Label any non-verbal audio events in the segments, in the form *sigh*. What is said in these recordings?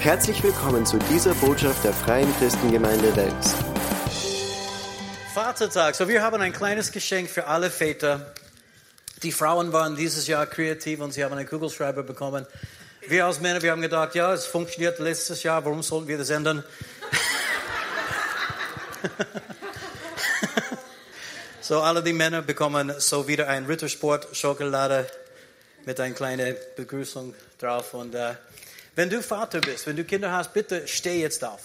Herzlich willkommen zu dieser Botschaft der Freien Christengemeinde Wels. Vatertag. So, wir haben ein kleines Geschenk für alle Väter. Die Frauen waren dieses Jahr kreativ und sie haben einen Kugelschreiber bekommen. Wir als Männer, wir haben gedacht, ja, es funktioniert letztes Jahr, warum sollten wir das ändern? *laughs* so, alle die Männer bekommen so wieder ein Rittersport-Schokolade mit einer kleinen Begrüßung drauf. Und äh, wenn du Vater bist, wenn du Kinder hast, bitte steh jetzt auf.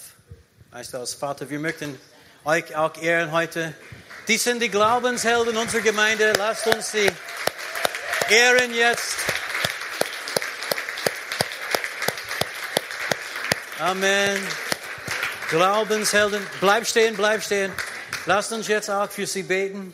Weißt du, als Vater, wir möchten euch auch ehren heute. Die sind die Glaubenshelden unserer Gemeinde. Lasst uns sie ehren jetzt. Amen. Glaubenshelden. Bleib stehen, bleib stehen. Lasst uns jetzt auch für sie beten.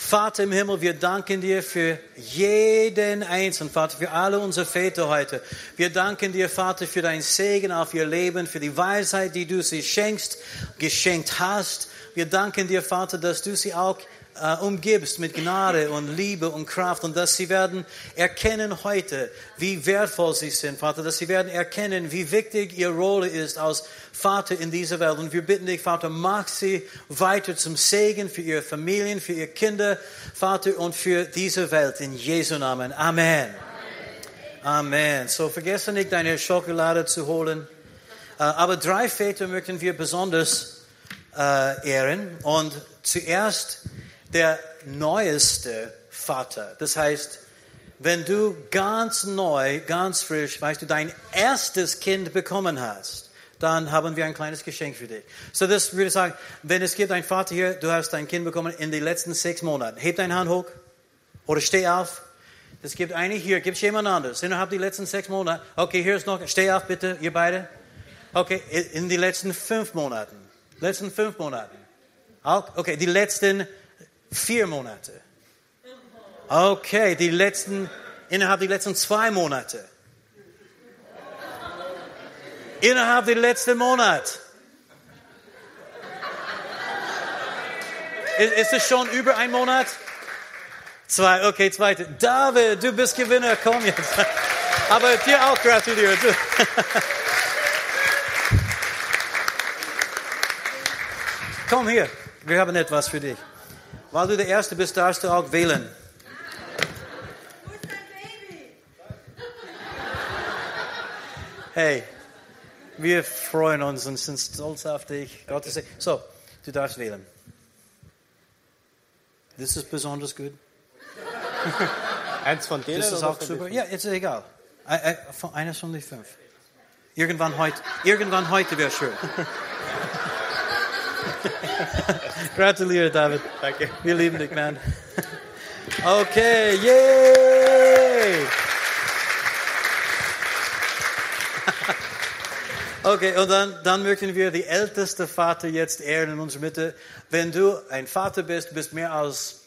Vater im Himmel, wir danken dir für jeden Einzelnen, Vater, für alle unsere Väter heute. Wir danken dir, Vater, für dein Segen auf ihr Leben, für die Weisheit, die du sie schenkst, geschenkt hast. Wir danken dir, Vater, dass du sie auch äh, umgibst mit Gnade und Liebe und Kraft und dass sie werden erkennen heute, wie wertvoll sie sind, Vater, dass sie werden erkennen, wie wichtig ihre Rolle ist als Vater in dieser Welt. Und wir bitten dich, Vater, mach sie weiter zum Segen für ihre Familien, für ihre Kinder, Vater, und für diese Welt. In Jesu Namen. Amen. Amen. So vergesse nicht, deine Schokolade zu holen. Äh, aber drei Väter möchten wir besonders äh, ehren. Und zuerst der neueste Vater. Das heißt, wenn du ganz neu, ganz frisch, weißt du, dein erstes Kind bekommen hast, dann haben wir ein kleines Geschenk für dich. So, das würde ich sagen, wenn es gibt einen Vater hier, du hast dein Kind bekommen in den letzten sechs Monaten. Heb deine Hand hoch oder steh auf. Es gibt eine hier, gibt es jemand anderes innerhalb der letzten sechs Monate. Okay, hier ist noch, steh auf bitte, ihr beide. Okay, in den letzten fünf Monaten. Letzten fünf Monaten. Okay, die letzten Vier Monate. Okay, die letzten, innerhalb der letzten zwei Monate. Innerhalb der letzten Monat. Ist, ist es schon über ein Monat? Zwei, okay, zweite. David, du bist Gewinner, komm jetzt. *laughs* Aber dir auch gratuliere. *laughs* komm hier, wir haben etwas für dich. Weil du der Erste bist, darfst du auch wählen. Hey, wir freuen uns und sind stolz auf dich. Gott ist so, du darfst wählen. Das ist besonders gut. Eins von denen? Das ist auch super. Ja, ist egal. Eines von den fünf. Irgendwann heute, irgendwann heute wäre schön. *laughs* Gratuliere, David. Danke. Wir lieben dich, man. *laughs* Okay, yay! Okay, und dann, dann möchten wir die älteste Vater jetzt ehren in unserer Mitte. Wenn du ein Vater bist, bist mehr als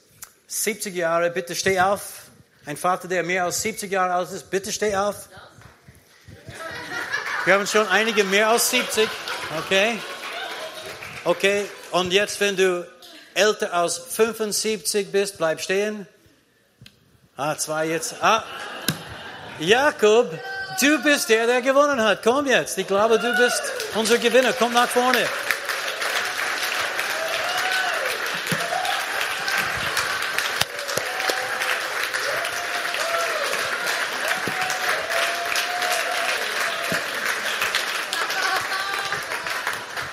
70 Jahre, bitte steh auf. Ein Vater, der mehr als 70 Jahre alt ist, bitte steh auf. Wir haben schon einige mehr als 70. Okay. Okay, und jetzt, wenn du älter als 75 bist, bleib stehen. Ah, zwei jetzt. Ah, Jakob, du bist der, der gewonnen hat. Komm jetzt. Ich glaube, du bist unser Gewinner. Komm nach vorne.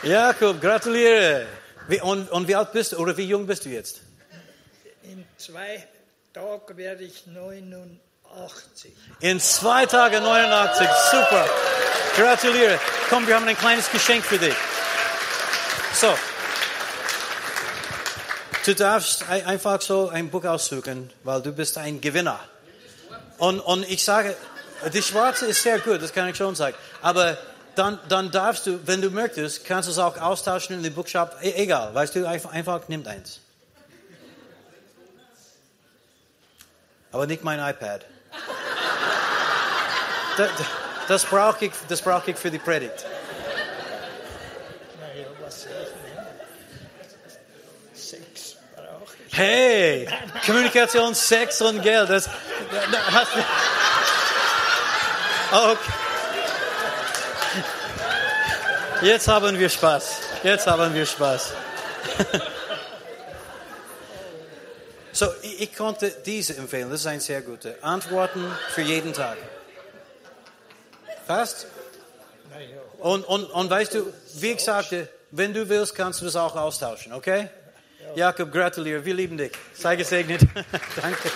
Jakob, gratuliere. Wie, und, und wie alt bist du oder wie jung bist du jetzt? In zwei Tagen werde ich 89. In zwei Tagen 89, super. Gratuliere. Komm, wir haben ein kleines Geschenk für dich. So. Du darfst einfach so ein Buch aussuchen, weil du bist ein Gewinner. Und, und ich sage, die schwarze ist sehr gut, das kann ich schon sagen. Aber dann, dann darfst du, wenn du möchtest, kannst du es auch austauschen in den Bookshop. E egal, weißt du, einfach, einfach nimm eins. Aber nicht mein iPad. das, das brauche ich, das brauch ich für die Predigt. Hey, Kommunikation, Sex und Geld. Das, das, *laughs* okay. Jetzt haben wir Spaß. Jetzt haben wir Spaß. so, ich, konnte diese empfehlen. Das ist ein sehr guter. Antworten für jeden Tag. Fast? Und, und, und weißt du, wie ich sagte, wenn du willst, kannst du das auch austauschen, okay? Jakob, gratuliere. Wir lieben dich. Sei gesegnet. *laughs* Danke.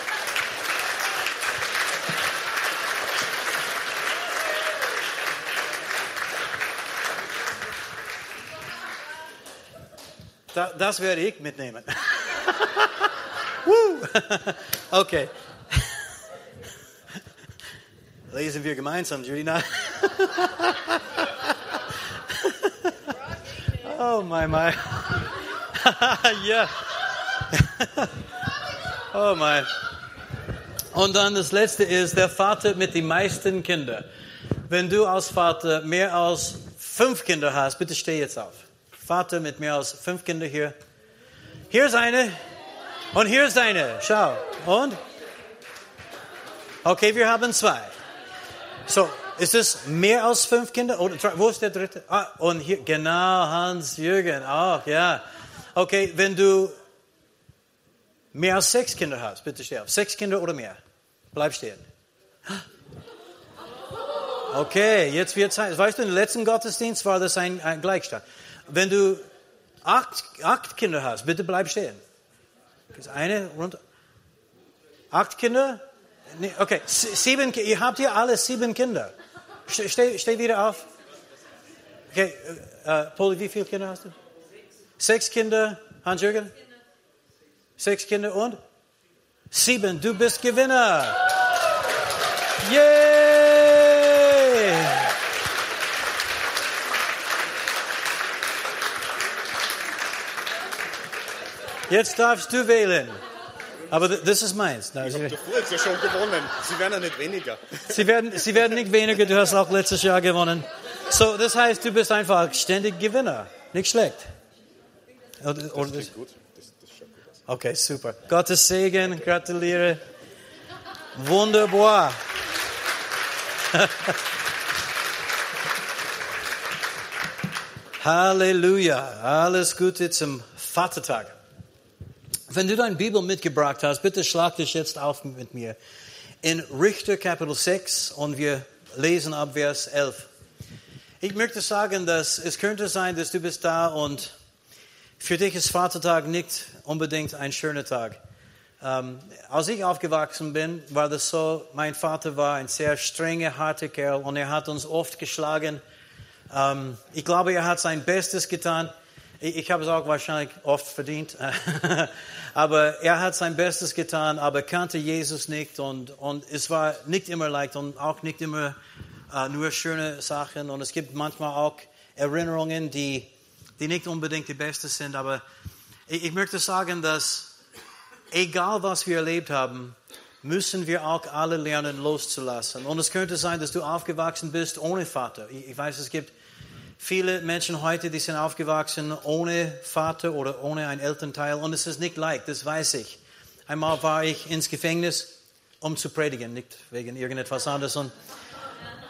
Da, das werde ich mitnehmen. *laughs* *laughs* Okay. *laughs* Lesen wir gemeinsam, Julina. oh, my, my. ja. oh, mein. Und dann das letzte ist der Vater mit den meisten Kindern. Wenn du als Vater mehr als fünf Kinder hast, bitte steh jetzt auf. Vater mit mehr als fünf Kindern hier. Hier ist eine. Und hier ist eine. Schau. Und? Okay, wir haben zwei. So, ist es mehr als fünf Kinder? Oder, wo ist der dritte? Ah, und hier, genau, Hans-Jürgen. Auch, ja. Okay, wenn du mehr als sechs Kinder hast, bitte steh auf. Sechs Kinder oder mehr. Bleib stehen. Okay, jetzt wird Zeit. Weißt du, im letzten Gottesdienst war das ein, ein Gleichstand. Wenn du acht, acht Kinder hast, bitte bleib stehen. Eine runter. Acht Kinder? Nee, okay, sieben, ihr habt hier alle sieben Kinder. Steh, steh wieder auf. Okay, äh, Poli, wie viele Kinder hast du? Sechs Kinder, Hans-Jürgen? Sechs Kinder und? Sieben, du bist Gewinner. Yay! Jetzt darfst du wählen. Aber das ist meins. ich habe doch Jahr schon gewonnen. Sie werden ja nicht weniger. Sie werden, Sie werden nicht weniger. Du hast auch letztes Jahr gewonnen. So, das heißt, du bist einfach ständig Gewinner. Nicht schlecht. Oder, oder das gut. Das, das gut aus. Okay, super. Gottes Segen, gratuliere. Wunderbar. *laughs* Halleluja. Alles Gute zum Vatertag. Wenn du deine Bibel mitgebracht hast, bitte schlag dich jetzt auf mit mir. In Richter Kapitel 6 und wir lesen ab Vers 11. Ich möchte sagen, dass es könnte sein, dass du bist da und für dich ist Vatertag nicht unbedingt ein schöner Tag. Ähm, als ich aufgewachsen bin, war das so, mein Vater war ein sehr strenger, harter Kerl und er hat uns oft geschlagen. Ähm, ich glaube, er hat sein Bestes getan. Ich, ich habe es auch wahrscheinlich oft verdient. *laughs* aber er hat sein Bestes getan, aber kannte Jesus nicht und, und es war nicht immer leicht und auch nicht immer äh, nur schöne Sachen. Und es gibt manchmal auch Erinnerungen, die die nicht unbedingt die besten sind, aber ich, ich möchte sagen, dass egal was wir erlebt haben, müssen wir auch alle lernen loszulassen. Und es könnte sein, dass du aufgewachsen bist ohne Vater. Ich, ich weiß, es gibt viele Menschen heute, die sind aufgewachsen ohne Vater oder ohne ein Elternteil. Und es ist nicht leicht, das weiß ich. Einmal war ich ins Gefängnis, um zu predigen, nicht wegen irgendetwas anderes. Und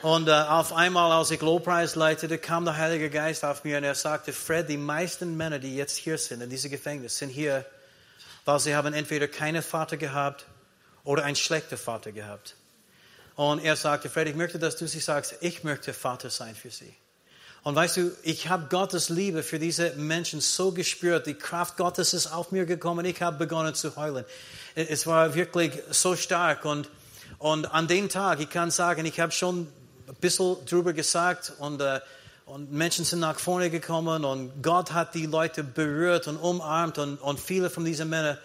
und äh, auf einmal, als ich Lobpreis leitete, kam der Heilige Geist auf mir und er sagte, Fred, die meisten Männer, die jetzt hier sind, in diesem Gefängnis, sind hier, weil sie haben entweder keinen Vater gehabt oder einen schlechten Vater gehabt. Und er sagte, Fred, ich möchte, dass du sie sagst, ich möchte Vater sein für sie. Und weißt du, ich habe Gottes Liebe für diese Menschen so gespürt. Die Kraft Gottes ist auf mir gekommen. Ich habe begonnen zu heulen. Es war wirklich so stark. Und, und an dem Tag, ich kann sagen, ich habe schon ein bisschen drüber gesagt und, äh, und Menschen sind nach vorne gekommen und Gott hat die Leute berührt und umarmt und, und viele von diesen Männern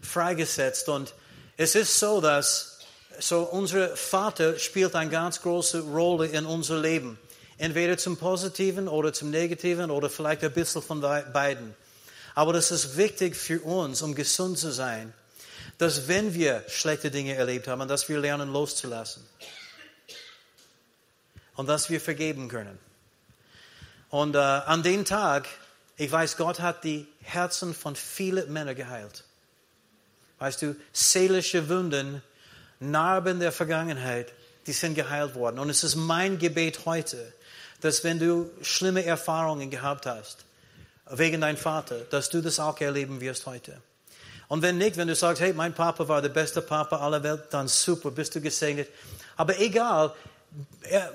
freigesetzt. Und es ist so, dass so unser Vater spielt eine ganz große Rolle in unser Leben. Entweder zum Positiven oder zum Negativen oder vielleicht ein bisschen von beiden. Aber das ist wichtig für uns, um gesund zu sein, dass wenn wir schlechte Dinge erlebt haben, dass wir lernen loszulassen und dass wir vergeben können. Und äh, an dem Tag, ich weiß, Gott hat die Herzen von vielen Männern geheilt. Weißt du, seelische Wunden, Narben der Vergangenheit, die sind geheilt worden. Und es ist mein Gebet heute, dass wenn du schlimme Erfahrungen gehabt hast, wegen deinem Vater, dass du das auch erleben wirst heute. Und wenn nicht, wenn du sagst, hey, mein Papa war der beste Papa aller Welt, dann super, bist du gesegnet. Aber egal,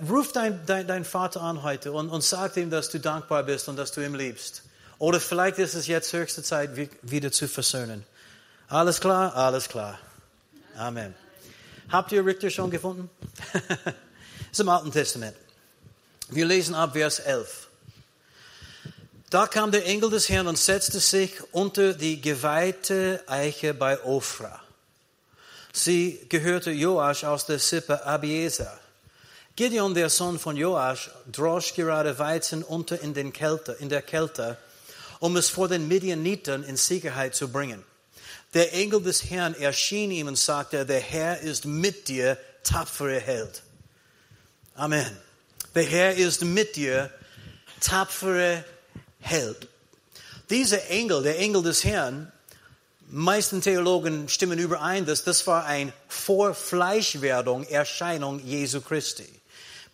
ruf dein, dein, dein Vater an heute und, und sag ihm, dass du dankbar bist und dass du ihn liebst. Oder vielleicht ist es jetzt höchste Zeit, wieder zu versöhnen. Alles klar? Alles klar. Amen. Habt ihr Richter schon gefunden? *laughs* das ist im Alten Testament. Wir lesen ab Vers 11. Da kam der Engel des Herrn und setzte sich unter die geweihte Eiche bei Ophra. Sie gehörte Joasch aus der Sippe Abiezer. Gideon, der Sohn von Joasch, drosch gerade Weizen unter in, den Kälte, in der Kälte, um es vor den Midianitern in Sicherheit zu bringen. Der Engel des Herrn erschien ihm und sagte, der Herr ist mit dir, tapfere Held. Amen. Der Herr ist mit dir, tapfere Held. Dieser Engel, der Engel des Herrn, meisten Theologen stimmen überein, dass das war ein Vorfleischwerdung, Erscheinung Jesu Christi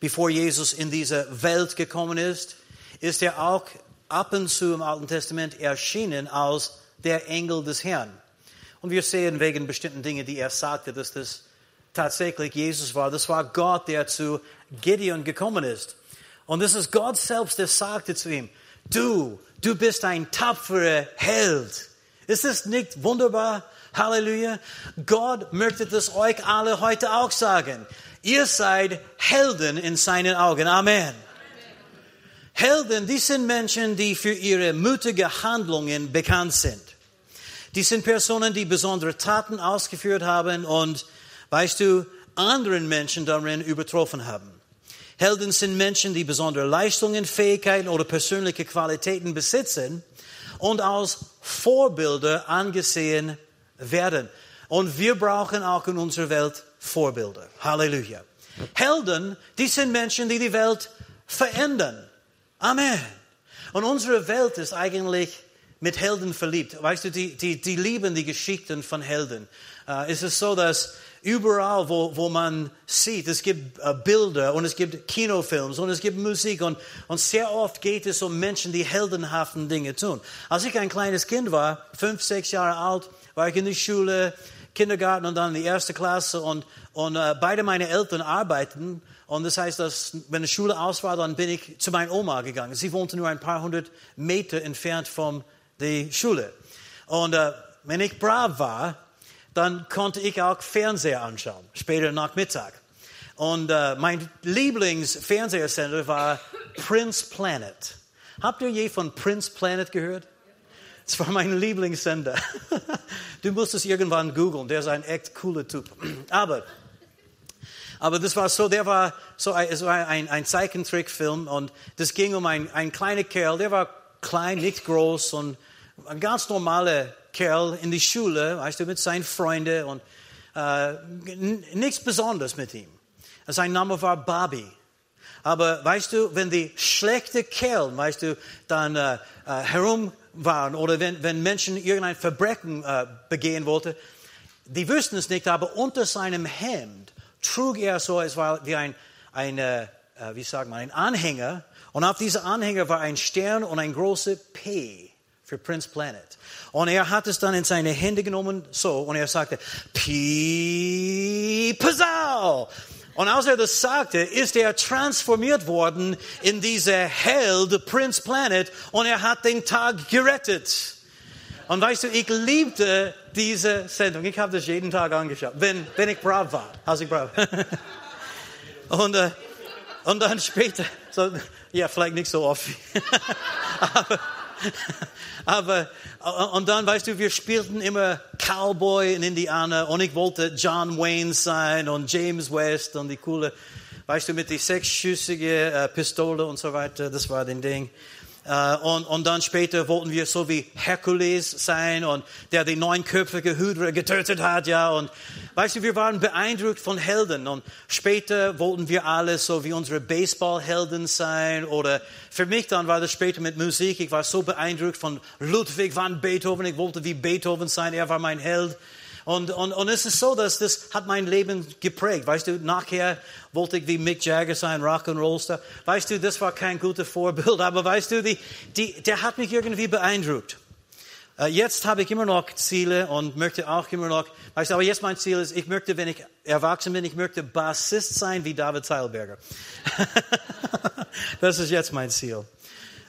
bevor Jesus in diese Welt gekommen ist, ist er auch ab und zu im Alten Testament erschienen als der Engel des Herrn. Und wir sehen wegen bestimmten Dingen, die er sagte, dass das tatsächlich Jesus war. Das war Gott, der zu Gideon gekommen ist. Und das ist Gott selbst, der sagte zu ihm, du, du bist ein tapferer Held. Ist das nicht wunderbar? Halleluja. Gott möchte das euch alle heute auch sagen. Ihr seid Helden in seinen Augen. Amen. Helden, die sind Menschen, die für ihre mutige Handlungen bekannt sind. Die sind Personen, die besondere Taten ausgeführt haben und, weißt du, anderen Menschen darin übertroffen haben. Helden sind Menschen, die besondere Leistungen, Fähigkeiten oder persönliche Qualitäten besitzen und als Vorbilder angesehen werden. Und wir brauchen auch in unserer Welt Vorbilder. Halleluja. Helden, die sind Menschen, die die Welt verändern. Amen. Und unsere Welt ist eigentlich mit Helden verliebt. Weißt du, die, die, die lieben die Geschichten von Helden. Uh, es ist so, dass überall, wo, wo man sieht, es gibt uh, Bilder und es gibt Kinofilms und es gibt Musik und, und sehr oft geht es um Menschen, die heldenhaften Dinge tun. Als ich ein kleines Kind war, fünf, sechs Jahre alt, war ich in der Schule, Kindergarten und dann die erste Klasse und, und äh, beide meine Eltern arbeiten. Und das heißt, dass wenn die Schule aus war, dann bin ich zu meiner Oma gegangen. Sie wohnte nur ein paar hundert Meter entfernt von der Schule. Und äh, wenn ich brav war, dann konnte ich auch Fernseher anschauen, später Nachmittag. Und äh, mein Lieblingsfernsehsender war Prince Planet. Habt ihr je von Prince Planet gehört? Das war mein Lieblingssender. *laughs* Du musst es irgendwann googeln. Der ist ein echt cooler Typ. *clears throat* Aber, aber das war so, der war so, es war ein, ein Zeichentrickfilm und das ging um einen kleinen Kerl, der war klein, nicht groß und ein ganz normaler Kerl in die Schule, weißt du, mit seinen Freunden und äh, nichts Besonderes mit ihm. Sein Name war Bobby. Aber weißt du, wenn die schlechte Kerl, weißt du, dann äh, äh, herum waren oder wenn, wenn Menschen irgendein Verbrechen äh, begehen wollten, die wüssten es nicht, aber unter seinem Hemd trug er so, es war wie ein, ein äh, wie sagt man, ein Anhänger und auf diesem Anhänger war ein Stern und ein großer P für Prince Planet. Und er hat es dann in seine Hände genommen, so, und er sagte, Pi, Pazau! Und als er das sagte, ist er transformiert worden in diese Held, Prince Planet, und er hat den Tag gerettet. Und weißt du, ich liebte diese Sendung. Ich habe das jeden Tag angeschaut, wenn, wenn ich brav war, als ich brav. *laughs* und, äh, und dann später, so, ja, vielleicht nicht so oft. *laughs* aber, *laughs* aber, und dann, weißt du, wir spielten immer Cowboy in Indiana und ich wollte John Wayne sein und James West und die coole, weißt du, mit die sechsschüssige äh, Pistole und so weiter, das war den Ding. Uh, und, und dann später wollten wir so wie Herkules sein und der die neunköpfige Hydra getötet hat, ja. Und weißt du, wir waren beeindruckt von Helden und später wollten wir alle so wie unsere Baseballhelden sein oder für mich dann war das später mit Musik. Ich war so beeindruckt von Ludwig van Beethoven. Ich wollte wie Beethoven sein. Er war mein Held. Und, und, und es ist so, dass das hat mein Leben geprägt. Weißt du, nachher wollte ich wie Mick Jagger sein, Rock'n'Roll-Star. Weißt du, das war kein gutes Vorbild, *laughs* aber weißt du, die, die, der hat mich irgendwie beeindruckt. Äh, Jetzt habe ich immer noch Ziele und möchte auch immer noch, weißt du, aber jetzt mein Ziel ist, ich möchte, wenn ich erwachsen bin, ich möchte Bassist sein wie David Seilberger. *laughs* das ist jetzt mein Ziel.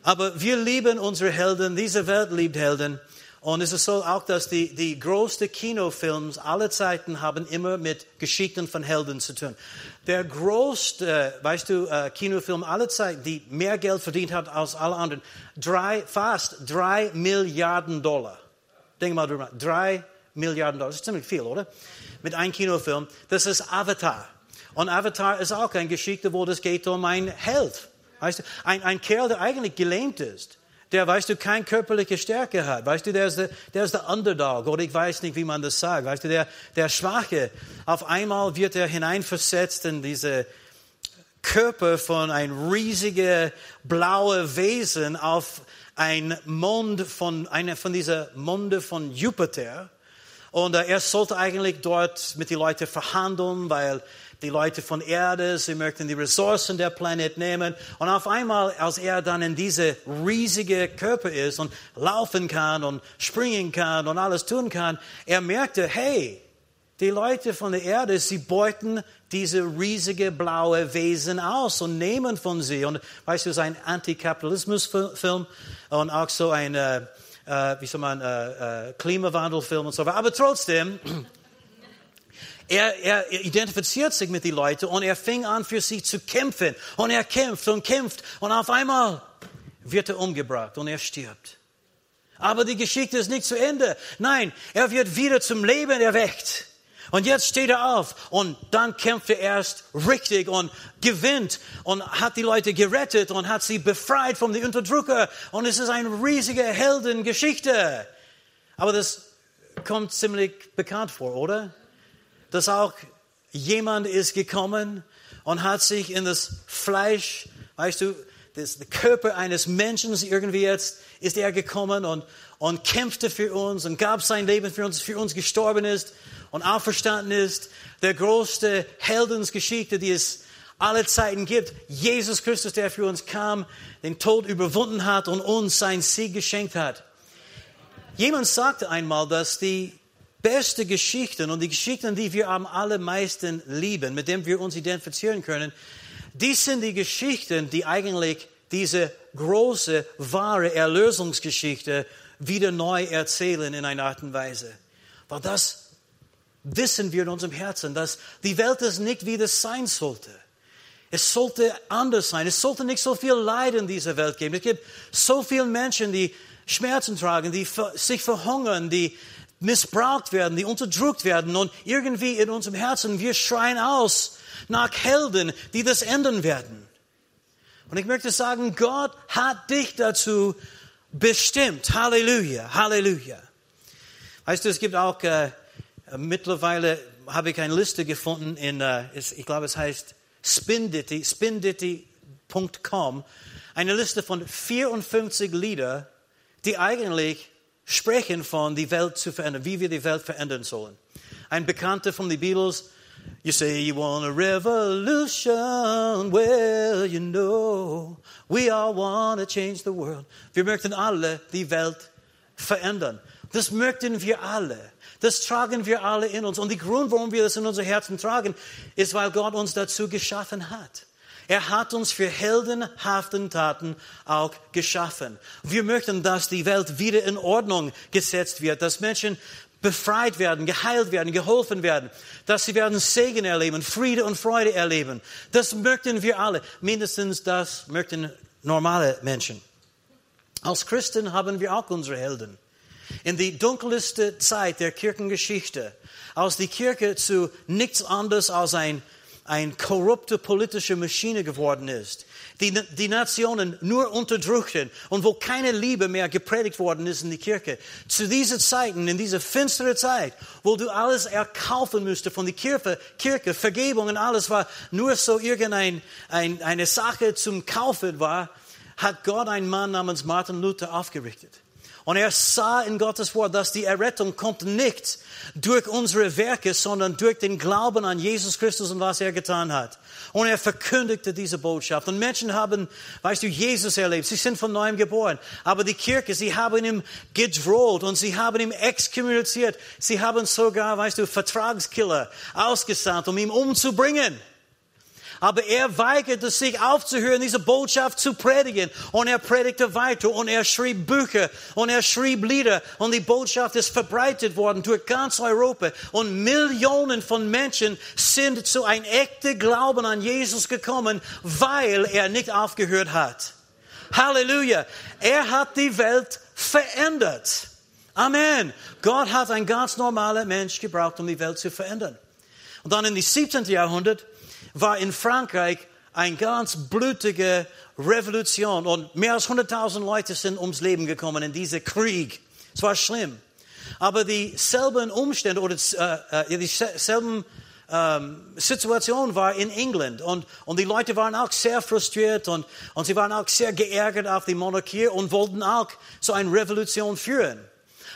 Aber wir lieben unsere Helden, diese Welt liebt Helden. Und es ist so auch, dass die, die größten Kinofilms aller Zeiten haben immer mit Geschichten von Helden zu tun. Der größte, weißt du, äh, Kinofilm aller Zeiten, die mehr Geld verdient hat als alle anderen, drei, fast drei Milliarden Dollar. Denk mal drüber, drei Milliarden Dollar, das ist ziemlich viel, oder? Mit einem Kinofilm, das ist Avatar. Und Avatar ist auch eine Geschichte, wo es geht um einen Held. Weißt du, ein, ein Kerl, der eigentlich gelähmt ist der, weißt du, keine körperliche Stärke hat. Weißt du, der ist der, der ist der Underdog oder ich weiß nicht, wie man das sagt. Weißt du, der, der Schwache. Auf einmal wird er hineinversetzt in diese Körper von ein riesiger blauer Wesen auf ein Mond von, eine von dieser Monde von Jupiter. Und er sollte eigentlich dort mit den Leuten verhandeln, weil die Leute von Erde, sie möchten die Ressourcen der Planet nehmen. Und auf einmal, als er dann in diese riesige Körper ist und laufen kann und springen kann und alles tun kann, er merkte, hey, die Leute von der Erde, sie beuten diese riesige blaue Wesen aus und nehmen von sie. Und weißt du, es ist ein Antikapitalismusfilm und auch so ein, äh, äh, wie soll man, äh, äh Klimawandelfilm und so weiter. Aber trotzdem, er, er identifiziert sich mit den Leuten und er fing an für sie zu kämpfen. Und er kämpft und kämpft und auf einmal wird er umgebracht und er stirbt. Aber die Geschichte ist nicht zu Ende. Nein, er wird wieder zum Leben erweckt. Und jetzt steht er auf und dann kämpft er erst richtig und gewinnt und hat die Leute gerettet und hat sie befreit vom Unterdrücker. Und es ist eine riesige Heldengeschichte. Aber das kommt ziemlich bekannt vor, oder? Dass auch jemand ist gekommen und hat sich in das Fleisch, weißt du, das Körper eines Menschen irgendwie jetzt ist er gekommen und, und kämpfte für uns und gab sein Leben für uns, für uns gestorben ist und auferstanden ist. Der größte Heldensgeschichte, die es alle Zeiten gibt. Jesus Christus, der für uns kam, den Tod überwunden hat und uns sein Sieg geschenkt hat. Jemand sagte einmal, dass die beste Geschichten und die Geschichten, die wir am allermeisten lieben, mit denen wir uns identifizieren können, die sind die Geschichten, die eigentlich diese große, wahre Erlösungsgeschichte wieder neu erzählen in einer Art und Weise. Weil das wissen wir in unserem Herzen, dass die Welt ist nicht, wie das sein sollte. Es sollte anders sein. Es sollte nicht so viel Leid in dieser Welt geben. Es gibt so viele Menschen, die Schmerzen tragen, die sich verhungern, die missbraucht werden, die unterdrückt werden und irgendwie in unserem Herzen, wir schreien aus nach Helden, die das ändern werden. Und ich möchte sagen, Gott hat dich dazu bestimmt. Halleluja, Halleluja. Weißt du, es gibt auch, äh, mittlerweile habe ich eine Liste gefunden in, äh, ich glaube es heißt Spindity, spindity.com, eine Liste von 54 Lieder, die eigentlich sprechen von die Welt zu verändern, wie wir die Welt verändern sollen. Ein Bekannter von den Beatles, you say you want a revolution, well, you know, we all want to change the world. Wir möchten alle die Welt verändern. Das möchten wir alle. Das tragen wir alle in uns. Und der Grund, warum wir das in unser Herzen tragen, ist, weil Gott uns dazu geschaffen hat. Er hat uns für heldenhaften Taten auch geschaffen. Wir möchten, dass die Welt wieder in Ordnung gesetzt wird, dass Menschen befreit werden, geheilt werden, geholfen werden, dass sie werden Segen erleben, Friede und Freude erleben. Das möchten wir alle. Mindestens das möchten normale Menschen. Als Christen haben wir auch unsere Helden. In die dunkelste Zeit der Kirchengeschichte, als die Kirche zu nichts anderes als ein eine korrupte politische Maschine geworden ist, die die Nationen nur unterdrückten und wo keine Liebe mehr gepredigt worden ist in die Kirche. Zu diesen Zeiten, in dieser finsteren Zeit, wo du alles erkaufen müsstest von der Kirche, Kirche, Vergebung und alles war nur so irgendeine ein, eine Sache zum Kaufen war, hat Gott einen Mann namens Martin Luther aufgerichtet. Und er sah in Gottes Wort, dass die Errettung kommt nicht durch unsere Werke, sondern durch den Glauben an Jesus Christus und was er getan hat. Und er verkündigte diese Botschaft. Und Menschen haben, weißt du, Jesus erlebt. Sie sind von neuem geboren. Aber die Kirche, sie haben ihm gedroht und sie haben ihm exkommuniziert. Sie haben sogar, weißt du, Vertragskiller ausgesandt, um ihn umzubringen. Aber er weigerte sich aufzuhören, diese Botschaft zu predigen. Und er predigte weiter und er schrieb Bücher und er schrieb Lieder. Und die Botschaft ist verbreitet worden durch ganz Europa. Und Millionen von Menschen sind zu einem echten Glauben an Jesus gekommen, weil er nicht aufgehört hat. Halleluja. Er hat die Welt verändert. Amen. Gott hat einen ganz normalen Mensch gebraucht, um die Welt zu verändern. Und dann in die 17. Jahrhundert war in Frankreich eine ganz blutige Revolution und mehr als 100.000 Leute sind ums Leben gekommen in diesem Krieg. Es war schlimm. Aber dieselben Umstände oder äh, dieselben ähm, Situation war in England und, und die Leute waren auch sehr frustriert und, und sie waren auch sehr geärgert auf die Monarchie und wollten auch so eine Revolution führen.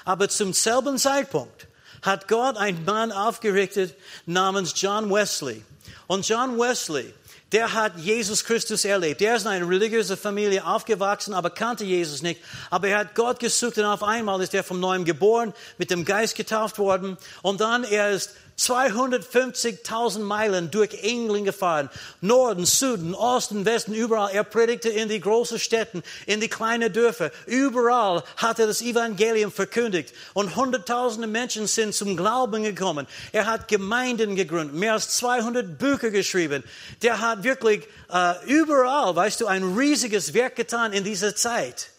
Aber zum selben Zeitpunkt hat Gott einen Mann aufgerichtet namens John Wesley. Und John Wesley, der hat Jesus Christus erlebt. Der ist in einer religiösen Familie aufgewachsen, aber kannte Jesus nicht. Aber er hat Gott gesucht und auf einmal ist er vom Neuem geboren, mit dem Geist getauft worden. Und dann er ist 250.000 Meilen durch England gefahren. Norden, Süden, Osten, Westen, überall. Er predigte in die großen Städten, in die kleinen Dörfer. Überall hat er das Evangelium verkündigt. Und hunderttausende Menschen sind zum Glauben gekommen. Er hat Gemeinden gegründet, mehr als 200 Bücher geschrieben. Der hat wirklich äh, überall, weißt du, ein riesiges Werk getan in dieser Zeit.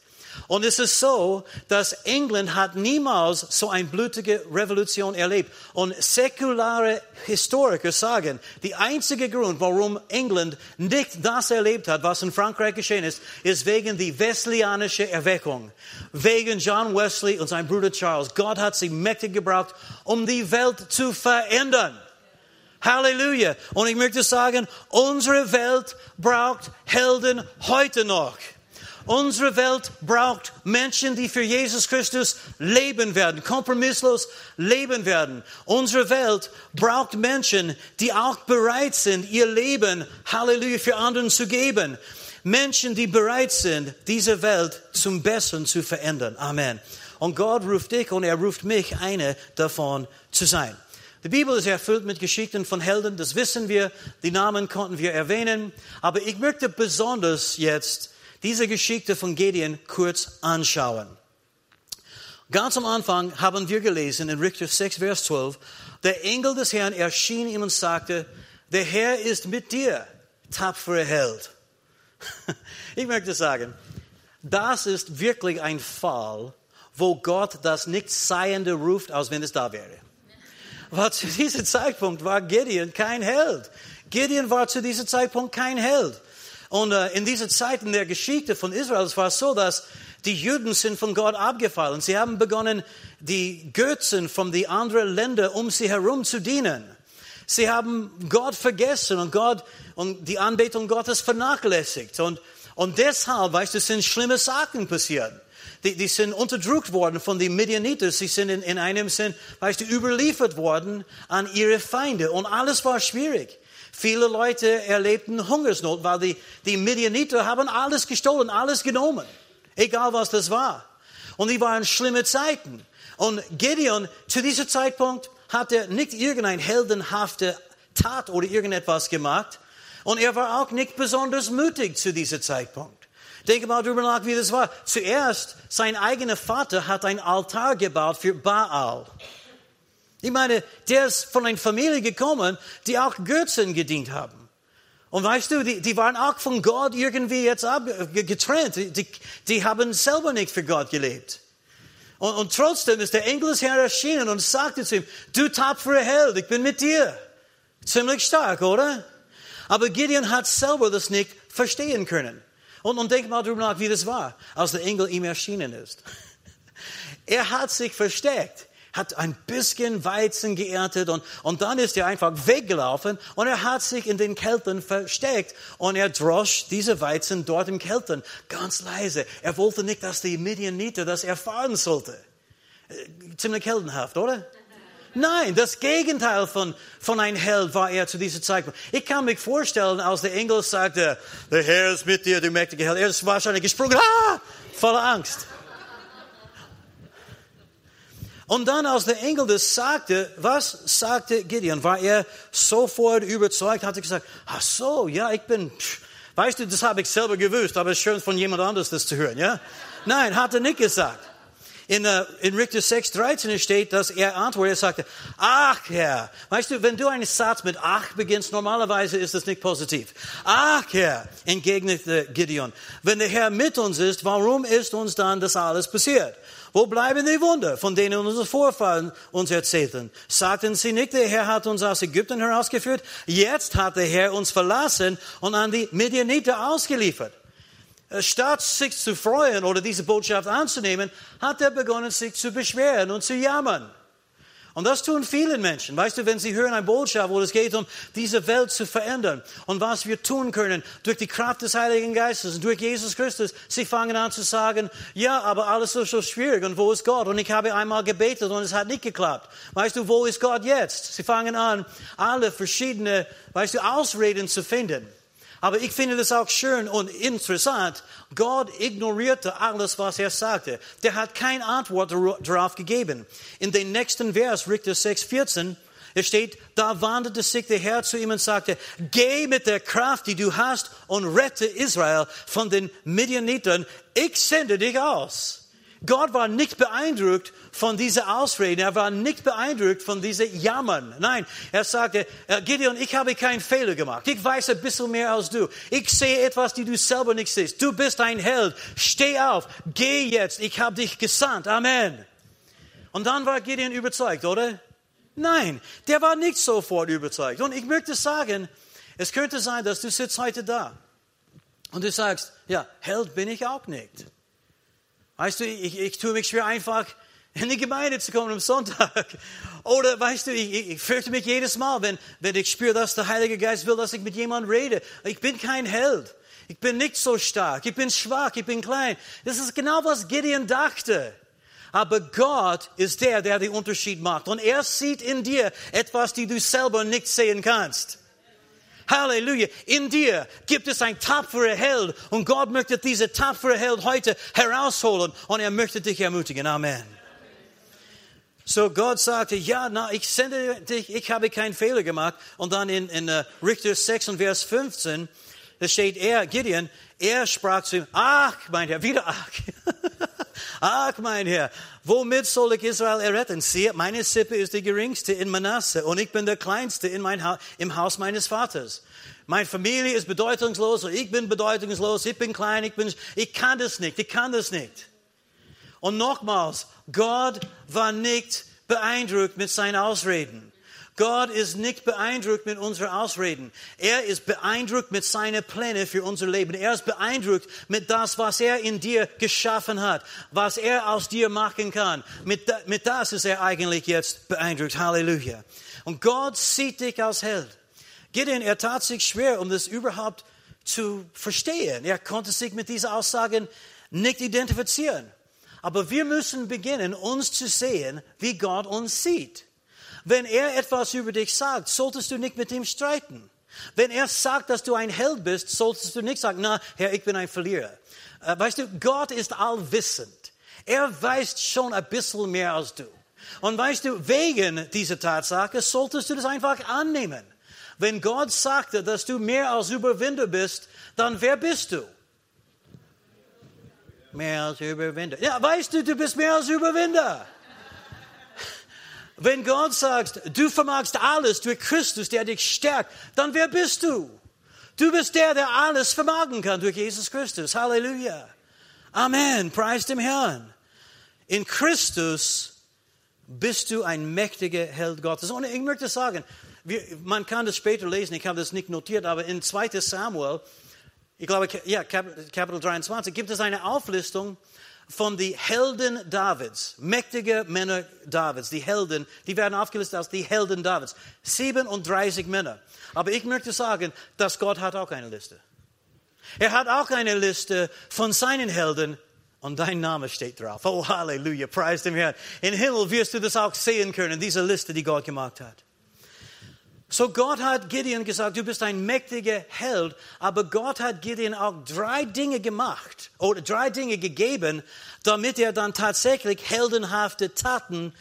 Und es ist so, dass England hat niemals so eine blutige Revolution erlebt. Und säkulare Historiker sagen, der einzige Grund, warum England nicht das erlebt hat, was in Frankreich geschehen ist, ist wegen der wesleyanischen Erweckung. Wegen John Wesley und sein Bruder Charles. Gott hat sie mächtig gebraucht, um die Welt zu verändern. Halleluja. Und ich möchte sagen, unsere Welt braucht Helden heute noch. Unsere Welt braucht Menschen, die für Jesus Christus leben werden, kompromisslos leben werden. Unsere Welt braucht Menschen, die auch bereit sind, ihr Leben, Halleluja, für anderen zu geben. Menschen, die bereit sind, diese Welt zum Besseren zu verändern. Amen. Und Gott ruft dich und er ruft mich, eine davon zu sein. Die Bibel ist erfüllt mit Geschichten von Helden, das wissen wir, die Namen konnten wir erwähnen, aber ich möchte besonders jetzt diese Geschichte von Gideon kurz anschauen. Ganz am Anfang haben wir gelesen in Richter 6, Vers 12, der Engel des Herrn erschien ihm und sagte, der Herr ist mit dir, tapfere Held. *laughs* Ich möchte sagen, das ist wirklich ein Fall, wo Gott das Nichtseiende ruft, als wenn es da wäre. Weil zu diesem Zeitpunkt war Gideon kein Held. Gideon war zu diesem Zeitpunkt kein Held. Und äh, in dieser Zeit in der Geschichte von Israel, es war so, dass die Juden sind von Gott abgefallen. Sie haben begonnen, die Götzen von den anderen Ländern um sie herum zu dienen. Sie haben Gott vergessen und Gott und die Anbetung Gottes vernachlässigt. Und, und deshalb, weißt du, sind schlimme Sachen passiert. Die, die sind unterdrückt worden von den Midianiten. Sie sind in, in einem Sinn, weißt du, überliefert worden an ihre Feinde. Und alles war schwierig. Viele Leute erlebten Hungersnot, weil die, die Midianiter haben alles gestohlen, alles genommen. Egal was das war. Und die waren schlimme Zeiten. Und Gideon, zu diesem Zeitpunkt, hat er nicht irgendeine heldenhafte Tat oder irgendetwas gemacht. Und er war auch nicht besonders mutig zu diesem Zeitpunkt. Denke mal darüber nach, wie das war. Zuerst, sein eigener Vater hat ein Altar gebaut für Baal. Ich meine, der ist von einer Familie gekommen, die auch Götzen gedient haben. Und weißt du, die, die waren auch von Gott irgendwie jetzt ab, getrennt. Die, die haben selber nicht für Gott gelebt. Und, und trotzdem ist der Engel des Herrn erschienen und sagte zu ihm, du tapfere Held, ich bin mit dir. Ziemlich stark, oder? Aber Gideon hat selber das nicht verstehen können. Und, und denk mal darüber nach, wie das war, als der Engel ihm erschienen ist. *laughs* Er hat sich versteckt hat ein bisschen Weizen geerntet und, und dann ist er einfach weggelaufen und er hat sich in den Kelten versteckt und er drosch diese Weizen dort im Kelten ganz leise. Er wollte nicht, dass die Midianiter das erfahren sollte. Äh, Ziemlich heldenhaft, oder? Nein, das Gegenteil von, von ein Held war er zu dieser Zeit. Ich kann mich vorstellen, als der Engel sagte, der Herr ist mit dir, du mächtige Held. Er ist wahrscheinlich gesprungen, ah, voller Angst. Und dann, als der Engel das sagte, was sagte Gideon? War er sofort überzeugt, hat er gesagt, ach so, ja, ich bin, weißt du, das habe ich selber gewusst, aber es ist schön von jemand anderes das zu hören, ja? Nein, hat er nicht gesagt. In, uh, in Richter 6, 13 steht, dass er antwortet, er sagte, ach Herr, weißt du, wenn du einen Satz mit ach beginnst, normalerweise ist das nicht positiv. Ach Herr, entgegnete Gideon, wenn der Herr mit uns ist, warum ist uns dann das alles passiert? Wo bleiben die Wunder, von denen unsere Vorfahren uns erzählten? Sagten sie nicht, der Herr hat uns aus Ägypten herausgeführt? Jetzt hat der Herr uns verlassen und an die Midianiter ausgeliefert. Statt sich zu freuen oder diese Botschaft anzunehmen, hat er begonnen, sich zu beschweren und zu jammern. Und das tun viele Menschen. Weißt du, wenn sie hören eine Botschaft, wo es geht um diese Welt zu verändern und was wir tun können durch die Kraft des Heiligen Geistes und durch Jesus Christus, sie fangen an zu sagen, ja, aber alles ist so schwierig und wo ist Gott? Und ich habe einmal gebetet und es hat nicht geklappt. Weißt du, wo ist Gott jetzt? Sie fangen an, alle verschiedene, weißt du, Ausreden zu finden. Aber ich finde das auch schön und interessant. Gott ignorierte alles, was er sagte. Der hat keine Antwort darauf gegeben. In den nächsten Vers, Richter 6, 14, es steht, da wandte sich der Herr zu ihm und sagte, geh mit der Kraft, die du hast und rette Israel von den Midianitern. Ich sende dich aus. Gott war nicht beeindruckt von dieser Ausreden. Er war nicht beeindruckt von dieser Jammern. Nein, er sagte, äh, Gideon, ich habe keinen Fehler gemacht. Ich weiß ein bisschen mehr als du. Ich sehe etwas, die du selber nicht siehst. Du bist ein Held. Steh auf. Geh jetzt. Ich habe dich gesandt. Amen. Und dann war Gideon überzeugt, oder? Nein, der war nicht sofort überzeugt. Und ich möchte sagen, es könnte sein, dass du sitzt heute da und du sagst, ja, Held bin ich auch nicht. Weißt du, ich, ich tue mich schwer einfach, in die Gemeinde zu kommen am Sonntag. *laughs* Oder weißt du, ich, ich fürchte mich jedes Mal, wenn, wenn ich spüre, dass der Heilige Geist will, dass ich mit jemandem rede. Ich bin kein Held. Ich bin nicht so stark. Ich bin schwach. Ich bin klein. Das ist genau, was Gideon dachte. Aber Gott ist der, der den Unterschied macht. Und er sieht in dir etwas, die du selber nicht sehen kannst. Halleluja. In dir gibt es ein tapferer Held und Gott möchte diese tapfere Held heute herausholen und er möchte dich ermutigen. Amen. So Gott sagte, ja, na, ich sende dich, ich habe keinen Fehler gemacht. Und dann in, in uh, Richter 6 und Vers 15, da steht er, Gideon, er sprach zu ihm, ach, mein Herr, wieder ach. *laughs* ach, mein Herr, womit soll ich Israel erretten? Siehe, meine Sippe ist die geringste in Manasse und ich bin der kleinste in mein ha im Haus meines Vaters. Meine Familie ist bedeutungslos und ich bin bedeutungslos, ich bin klein, ich bin, ich kann das nicht, ich kann das nicht. Und nochmals, Gott war nicht beeindruckt mit seinen Ausreden. Gott ist nicht beeindruckt mit unseren Ausreden. Er ist beeindruckt mit seinen Plänen für unser Leben. Er ist beeindruckt mit das, was er in dir geschaffen hat, was er aus dir machen kann. Mit, mit das ist er eigentlich jetzt beeindruckt. Halleluja. Und Gott sieht dich als Held. Gideon, er tat sich schwer, um das überhaupt zu verstehen. Er konnte sich mit diesen Aussagen nicht identifizieren. Aber wir müssen beginnen, uns zu sehen, wie Gott uns sieht. Wenn er etwas über dich sagt, solltest du nicht mit ihm streiten. Wenn er sagt, dass du ein Held bist, solltest du nicht sagen, na, Herr, ich bin ein Verlierer. Äh, weißt du, Gott ist allwissend. Er weiß schon ein bisschen mehr als du. Und weißt du, wegen dieser Tatsache solltest du das einfach annehmen. Wenn Gott sagte, dass du mehr als Überwinder bist, dann wer bist du? Mehr als Überwinder. Ja, weißt du, du bist mehr als Überwinder. Wenn Gott sagt, du vermagst alles durch Christus, der dich stärkt, dann wer bist du? Du bist der, der alles vermagen kann durch Jesus Christus. Halleluja. Amen. Preis dem Herrn. In Christus bist du ein mächtiger Held Gottes. Und ich möchte sagen, wir, man kann das später lesen, ich habe das nicht notiert, aber in 2 Samuel, ich glaube, ja, Kapitel 23, gibt es eine Auflistung von den Helden Davids, mächtige Männer Davids, die Helden, die werden aufgelistet als die Helden Davids. 37 Männer. Aber ich möchte sagen, dass Gott hat auch eine Liste. Er hat auch eine Liste von seinen Helden und dein Name steht drauf. Oh, Halleluja, preis dem Herrn. In Himmel wirst du das auch sehen können, diese Liste, die Gott gemacht hat. So Gott hat Gideon gesagt, du bist ein mächtiger Held, aber Gott hat Gideon auch drei Dinge gemacht oder drei Dinge gegeben, damit er dann tatsächlich heldenhafte Taten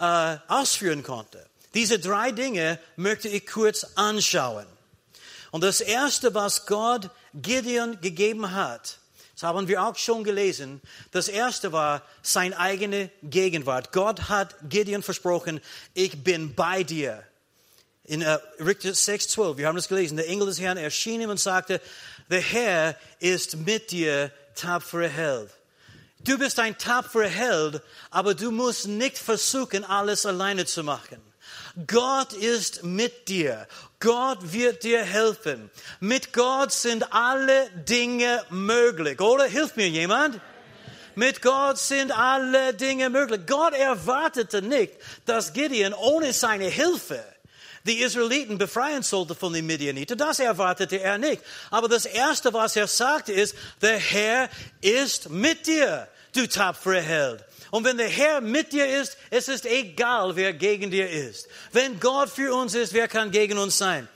äh, ausführen konnte. Diese drei Dinge möchte ich kurz anschauen. Und das erste, was Gott Gideon gegeben hat, das haben wir auch schon gelesen. Das erste war seine eigene Gegenwart. Gott hat Gideon versprochen, ich bin bei dir. In uh, Richter 6,12, wir haben das gelesen, der Engel des Herrn erschien ihm und sagte, der Herr ist mit dir, tapferer Held. Du bist ein tapferer Held, aber du musst nicht versuchen, alles alleine zu machen. Gott ist mit dir. Gott wird dir helfen. Mit Gott sind alle Dinge möglich, oder? Hilft mir jemand? Mit Gott sind alle Dinge möglich. Gott erwartete nicht, dass Gideon ohne seine Hilfe die Israeliten befreien sollte von den Midianiten. Das erwartete er nicht. Aber das Erste, was er sagte, ist, der Herr ist mit dir, du tapfere Held. Und wenn der Herr mit dir ist, es ist egal, wer gegen dir ist. Wenn Gott für uns ist, wer kann gegen uns sein?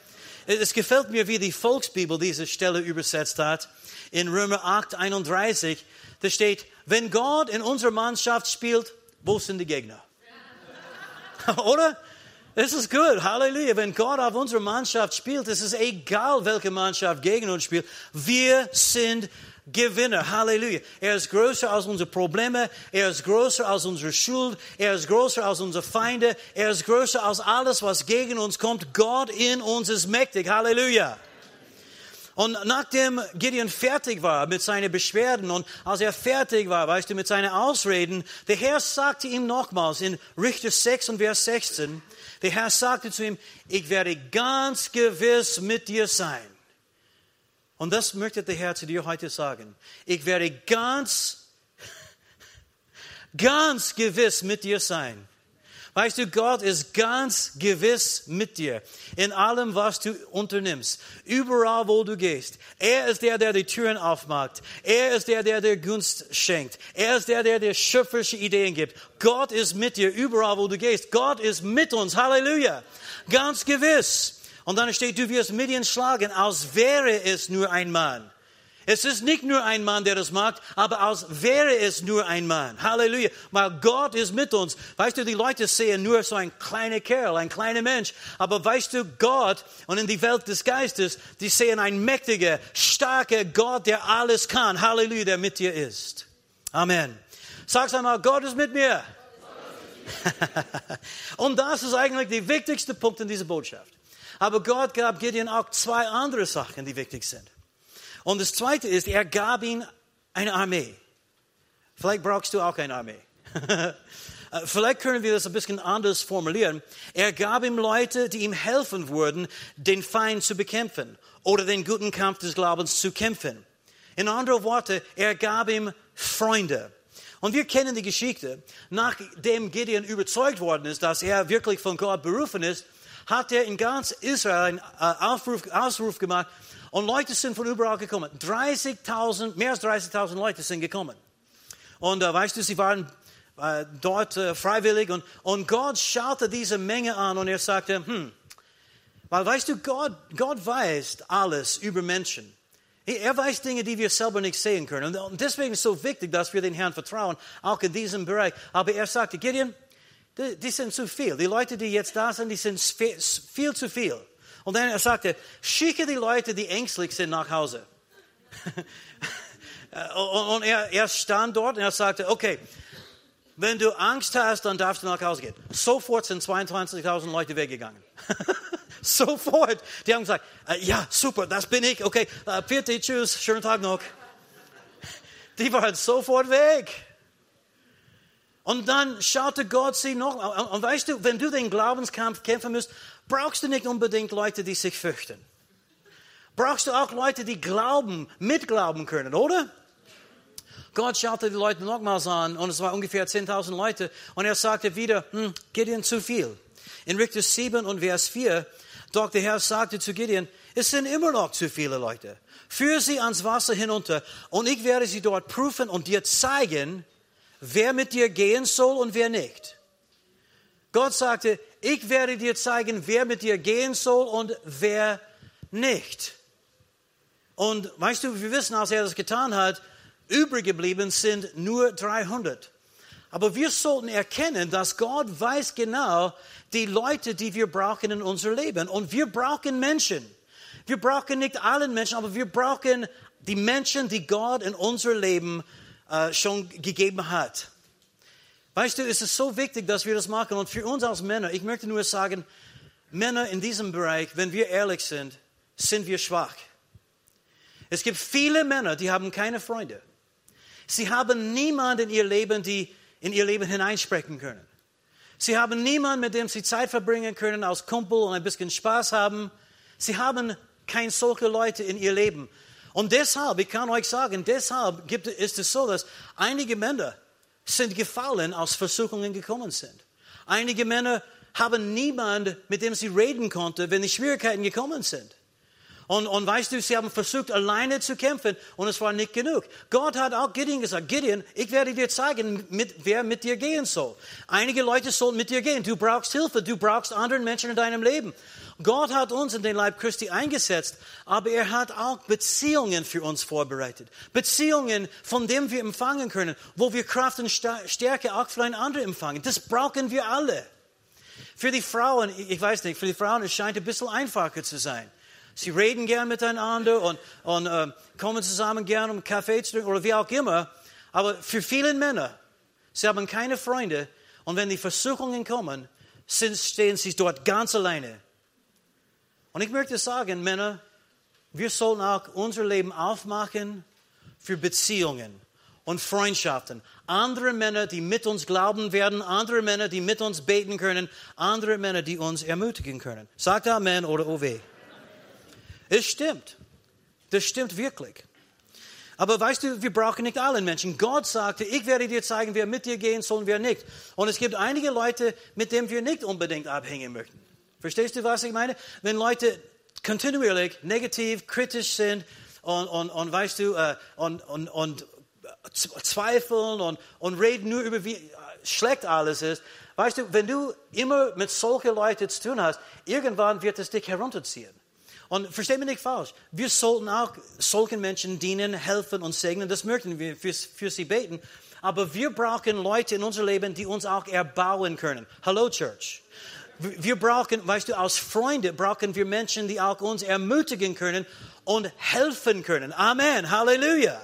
Es gefällt mir, wie die Volksbibel diese Stelle übersetzt hat. In Römer 8, 31, da steht, wenn Gott in unserer Mannschaft spielt, wo sind die Gegner? *laughs* Oder? Es ist gut, Halleluja. Wenn Gott auf unserer Mannschaft spielt, es ist egal, welche Mannschaft gegen uns spielt. Wir sind Gewinner. Halleluja. Er ist größer als unsere Probleme. Er ist größer als unsere Schuld. Er ist größer als unsere Feinde. Er ist größer als alles, was gegen uns kommt. Gott in uns ist mächtig. Halleluja. Und nachdem Gideon fertig war mit seinen Beschwerden und als er fertig war, weißt du, mit seinen Ausreden, der Herr sagte ihm nochmals in Richter 6 und Vers 16, der Herr sagte zu ihm, ich werde ganz gewiss mit dir sein. Und das möchte der Herr zu dir heute sagen. Ich werde ganz, *laughs* ganz gewiss mit dir sein. Weißt du, Gott ist ganz gewiss mit dir in allem, was du unternimmst, überall, wo du gehst. Er ist der, der die Türen aufmacht. Er ist der, der dir Gunst schenkt. Er ist der, der dir schöpferische Ideen gibt. Gott ist mit dir überall, wo du gehst. Gott ist mit uns. Halleluja. Ganz gewiss. Und dann steht, du wirst Midian schlagen, als wäre es nur ein Mann. Es ist nicht nur ein Mann, der das macht, aber als wäre es nur ein Mann. Halleluja. Weil Gott ist mit uns. Weißt du, die Leute sehen nur so ein kleiner Kerl, ein kleiner Mensch. Aber weißt du, Gott und in die Welt des Geistes, die sehen einen mächtigen, starken Gott, der alles kann. Halleluja, der mit dir ist. Amen. Sag's einmal, Gott ist mit mir. *laughs* und das ist eigentlich der wichtigste Punkt in dieser Botschaft. Aber Gott gab Gideon auch zwei andere Sachen, die wichtig sind. Und das Zweite ist, er gab ihm eine Armee. Vielleicht brauchst du auch eine Armee. *laughs* Äh, vielleicht können wir das ein bisschen anders formulieren. Er gab ihm Leute, die ihm helfen würden, den Feind zu bekämpfen oder den guten Kampf des Glaubens zu kämpfen. In anderen Worten, er gab ihm Freunde. Und wir kennen die Geschichte. Nachdem Gideon überzeugt worden ist, dass er wirklich von Gott berufen ist, hat er in ganz Israel einen äh, Aufruf, Ausruf gemacht, und Leute sind von überall gekommen. 30.000, mehr als 30.000 Leute sind gekommen. Und äh, weißt du, sie waren äh, dort äh, freiwillig. Und, und Gott schaute diese Menge an und er sagte, hm, weil weißt du, Gott, Gott weiß alles über Menschen. Er weiß Dinge, die wir selber nicht sehen können. Und deswegen ist es so wichtig, dass wir den Herrn vertrauen, auch in diesem Bereich. Aber er sagte, Gideon, die, die sind zu viel. Die Leute, die jetzt da sind, die sind viel, viel zu viel. Und dann er sagte, schicke die Leute, die ängstlich sind, nach Hause. *laughs* und er, er stand dort und er sagte, okay, wenn du Angst hast, dann darfst du nach Hause gehen. Sofort sind 22.000 Leute weggegangen. *laughs* Sofort. Die haben gesagt, äh, ja, super, das bin ich. Okay, äh, tschüss, schönen Tag noch. *laughs* Die waren sofort weg. Und dann schaute Gott sie noch. Und weißt du, wenn du den Glaubenskampf kämpfen musst, brauchst du nicht unbedingt Leute, die sich fürchten. Brauchst du auch Leute, die glauben, mitglauben können, oder? Gott schaute die Leute nochmals an und es war ungefähr 10.000 Leute und er sagte wieder, hm, Gideon zu viel. In Richter 7 und Vers 4, doch der Herr sagte zu Gideon, es sind immer noch zu viele Leute. Führe sie ans Wasser hinunter und ich werde sie dort prüfen und dir zeigen, wer mit dir gehen soll und wer nicht. Gott sagte, ich werde dir zeigen, wer mit dir gehen soll und wer nicht. Und weißt du, wir wissen, als er das getan hat, übrig geblieben sind nur 300. Aber wir sollten erkennen, dass Gott weiß genau die Leute, die wir brauchen in unser Leben. Und wir brauchen Menschen. Wir brauchen nicht allen Menschen, aber wir brauchen die Menschen, die Gott in unser Leben äh, schon gegeben hat. Weißt du, es ist so wichtig, dass wir das machen. Und für uns als Männer, ich möchte nur sagen, Männer in diesem Bereich, wenn wir ehrlich sind, sind wir schwach. Es gibt viele Männer, die haben keine Freunde. Sie haben niemanden in ihr Leben, die in ihr Leben hineinsprechen können. Sie haben niemanden, mit dem sie Zeit verbringen können, als Kumpel und ein bisschen Spaß haben. Sie haben keine solche Leute in ihr Leben. Und deshalb, ich kann euch sagen, deshalb gibt, ist es so, dass einige Männer sind gefallen, als Versuchungen gekommen sind. Einige Männer haben niemanden, mit dem sie reden konnten, wenn die Schwierigkeiten gekommen sind. Und, und weißt du, sie haben versucht, alleine zu kämpfen und es war nicht genug. Gott hat auch Gideon gesagt, Gideon, ich werde dir zeigen, mit, wer mit dir gehen soll. Einige Leute sollen mit dir gehen. Du brauchst Hilfe, du brauchst anderen Menschen in deinem Leben. Gott hat uns in den Leib Christi eingesetzt, aber er hat auch Beziehungen für uns vorbereitet. Beziehungen, von denen wir empfangen können, wo wir Kraft und Stärke auch für einen anderen empfangen. Das brauchen wir alle. Für die Frauen, ich weiß nicht, für die Frauen, es scheint ein bisschen einfacher zu sein. Sie reden gern miteinander und, und äh, kommen zusammen gern, um Kaffee zu trinken oder wie auch immer. Aber für viele Männer, sie haben keine Freunde und wenn die Versuchungen kommen, sind, stehen sie dort ganz alleine. Und ich möchte sagen, Männer, wir sollten auch unser Leben aufmachen für Beziehungen und Freundschaften. Andere Männer, die mit uns glauben werden, andere Männer, die mit uns beten können, andere Männer, die uns ermutigen können. Sagt Amen oder Owe. Es stimmt. Das stimmt wirklich. Aber weißt du, wir brauchen nicht allen Menschen. Gott sagte, ich werde dir zeigen, wer mit dir gehen soll und wer nicht. Und es gibt einige Leute, mit denen wir nicht unbedingt abhängen möchten. Verstehst du, was ich meine? Wenn Leute kontinuierlich negativ, kritisch sind und, und, und weißt du, uh, und, und, und zweifeln und, und reden nur über, wie schlecht alles ist, weißt du, wenn du immer mit solchen Leuten zu tun hast, irgendwann wird es dich herunterziehen. Und versteht mich nicht falsch, wir sollten auch solchen Menschen dienen, helfen und segnen, das möchten wir für, für sie beten. Aber wir brauchen Leute in unser Leben, die uns auch erbauen können. Hallo Church. Wir brauchen, weißt du, als Freunde brauchen wir Menschen, die auch uns ermutigen können und helfen können. Amen. Halleluja.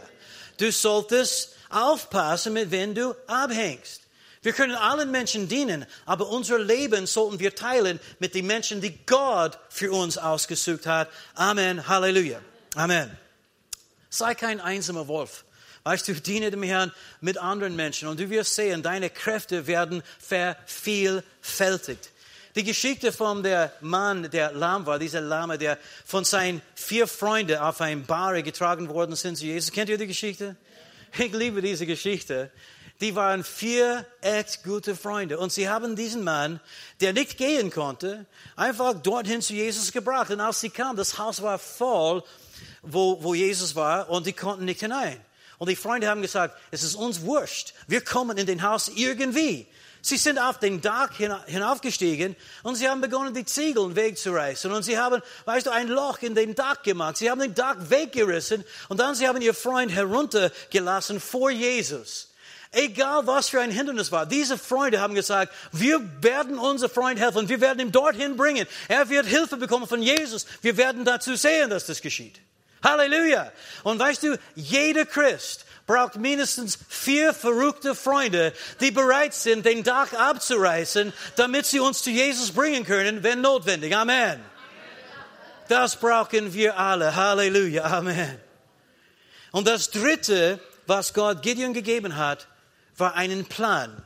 Du solltest aufpassen, mit wem du abhängst. Wir können allen Menschen dienen, aber unser Leben sollten wir teilen mit den Menschen, die Gott für uns ausgesucht hat. Amen. Halleluja. Amen. Sei kein einsamer Wolf. Weißt du, diene dem Herrn mit anderen Menschen und du wirst sehen, deine Kräfte werden vervielfältigt. Die Geschichte von der Mann, der lahm war, dieser Lahme, der von seinen vier Freunden auf ein Bahre getragen worden sind zu Jesus. Kennt ihr die Geschichte? Ich liebe diese Geschichte die waren vier echt gute Freunde. Und sie haben diesen Mann, der nicht gehen konnte, einfach dorthin zu Jesus gebracht. Und als sie kamen, das Haus war voll, wo, wo Jesus war, und die konnten nicht hinein. Und die Freunde haben gesagt, es ist uns wurscht. Wir kommen in den Haus irgendwie. Sie sind auf den Dach hinaufgestiegen und sie haben begonnen, die Ziegel wegzureißen. Und sie haben, weißt du, ein Loch in den Dach gemacht. Sie haben den Dach weggerissen und dann sie haben ihr Freund heruntergelassen vor Jesus. Egal was für ein Hindernis war. Diese Freunde haben gesagt, wir werden unser Freund helfen. Wir werden ihn dorthin bringen. Er wird Hilfe bekommen von Jesus. Wir werden dazu sehen, dass das geschieht. Halleluja. Und weißt du, jeder Christ braucht mindestens vier verrückte Freunde, die bereit sind, den Dach abzureißen, damit sie uns zu Jesus bringen können, wenn notwendig. Amen. Das brauchen wir alle. Halleluja. Amen. Und das dritte, was Gott Gideon gegeben hat, war einen Plan.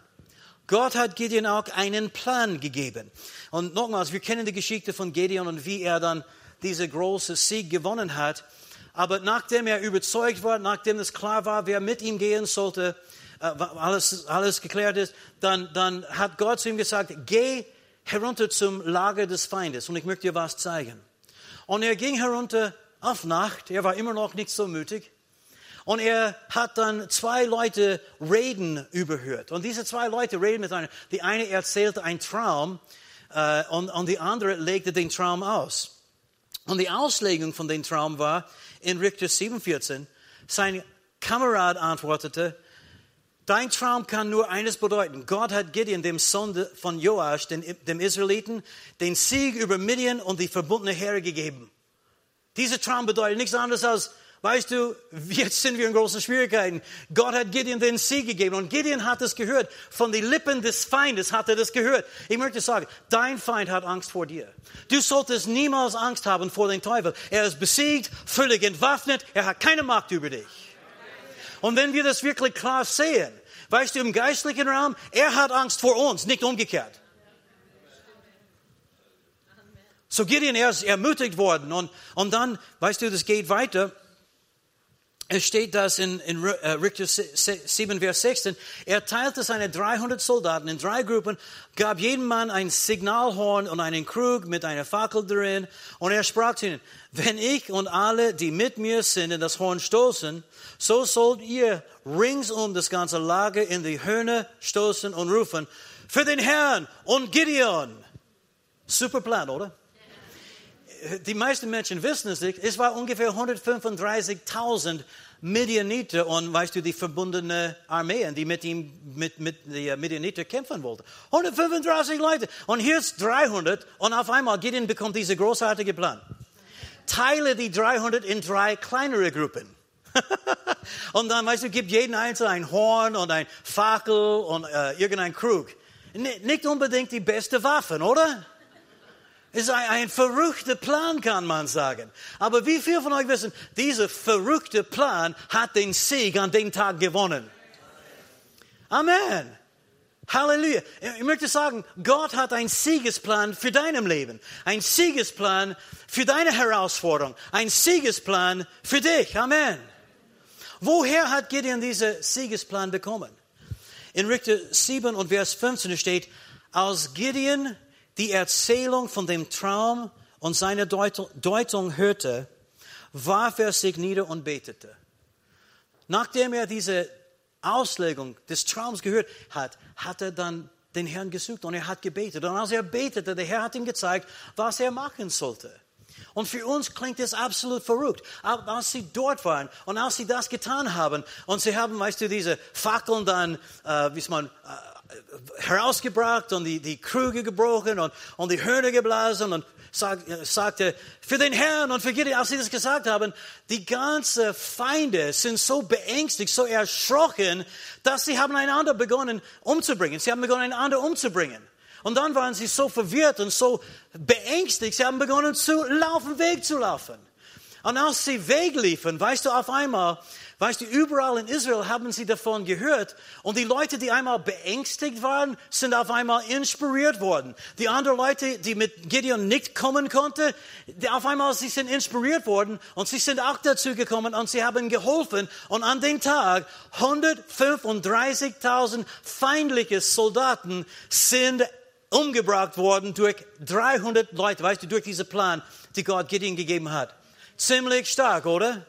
Gott hat Gideon auch einen Plan gegeben. Und nochmals, wir kennen die Geschichte von Gideon und wie er dann diese große Sieg gewonnen hat. Aber nachdem er überzeugt war, nachdem es klar war, wer mit ihm gehen sollte, äh, alles, alles geklärt ist, dann, dann hat Gott zu ihm gesagt, geh herunter zum Lager des Feindes und ich möchte dir was zeigen. Und er ging herunter auf Nacht, er war immer noch nicht so mutig. Und er hat dann zwei Leute reden überhört. Und diese zwei Leute reden miteinander. Die eine erzählte einen Traum äh, und, und die andere legte den Traum aus. Und die Auslegung von dem Traum war in Richter 7,14, sein Kamerad antwortete, Dein Traum kann nur eines bedeuten. Gott hat Gideon, dem Sohn von Joasch, dem Israeliten, den Sieg über Midian und die verbundene Heere gegeben. Dieser Traum bedeutet nichts anderes als, weißt du, jetzt sind wir in großen Schwierigkeiten. Gott hat Gideon den Sieg gegeben und Gideon hat es gehört. Von den Lippen des Feindes hat er das gehört. Ich möchte sagen, dein Feind hat Angst vor dir. Du solltest niemals Angst haben vor dem Teufel. Er ist besiegt, völlig entwaffnet, er hat keine Macht über dich. Und wenn wir das wirklich klar sehen, weißt du, im geistlichen Raum, er hat Angst vor uns, nicht umgekehrt. So Gideon, er ist ermutigt worden und, und dann, weißt du, das geht weiter. Es steht das in, in äh, Richter 7, Vers 16. Er teilte seine 300 Soldaten in drei Gruppen, gab jedem Mann ein Signalhorn und einen Krug mit einer Fackel drin. Und er sprach zu ihnen, wenn ich und alle, die mit mir sind, in das Horn stoßen, so sollt ihr ringsum das ganze Lager in die Hörner stoßen und rufen, für den Herrn und Gideon. Super Plan, oder? Die meisten Menschen wissen es nicht, es war ungefähr 135.000 Midianiter und weißt du, die verbundene Armeen, die mit ihm, mit, mit die Midianiter kämpfen wollten. 135 Leute. Und hier ist 300 und auf einmal Gideon bekommt dieser großartige Plan. Teile die 300 in drei kleinere Gruppen. *laughs* und dann, weißt du, gibt jeden Einzelnen ein Horn und ein Fackel und äh, irgendein Krug. Nicht unbedingt die beste Waffen, oder? Ist ein, ein verrückter Plan, kann man sagen. Aber wie viele von euch wissen, dieser verrückte Plan hat den Sieg an dem Tag gewonnen? Amen. Halleluja. Ich möchte sagen, Gott hat einen Siegesplan für deinem Leben. Ein Siegesplan für deine Herausforderung. Ein Siegesplan für dich. Amen. Woher hat Gideon diesen Siegesplan bekommen? In Richter 7 und Vers 15 steht, als Gideon die Erzählung von dem Traum und seine Deutung hörte, warf er sich nieder und betete. Nachdem er diese Auslegung des Traums gehört hat, hat er dann den Herrn gesucht und er hat gebetet. Und als er betete, der Herr hat ihm gezeigt, was er machen sollte. Und für uns klingt es absolut verrückt. Aber als sie dort waren und als sie das getan haben und sie haben, weißt du, diese Fackeln dann, äh, wie man, äh, herausgebracht und die, die Krüge gebrochen und, und die Hörner geblasen und sag, sagte, für den Herrn und für Gideon, als sie das gesagt haben, die ganzen Feinde sind so beängstigt, so erschrocken, dass sie haben einander begonnen umzubringen. Sie haben begonnen einander umzubringen. Und dann waren sie so verwirrt und so beängstigt, sie haben begonnen zu laufen, Weg zu laufen. Und als sie wegliefen, weißt du, auf einmal Weißt du, überall in Israel haben sie davon gehört und die Leute, die einmal beängstigt waren, sind auf einmal inspiriert worden. Die anderen Leute, die mit Gideon nicht kommen konnten, auf einmal sie sind inspiriert worden und sie sind auch dazu gekommen und sie haben geholfen und an dem Tag 135.000 feindliche Soldaten sind umgebracht worden durch 300 Leute, weißt du, durch diesen Plan, die Gott Gideon gegeben hat. Ziemlich stark, oder?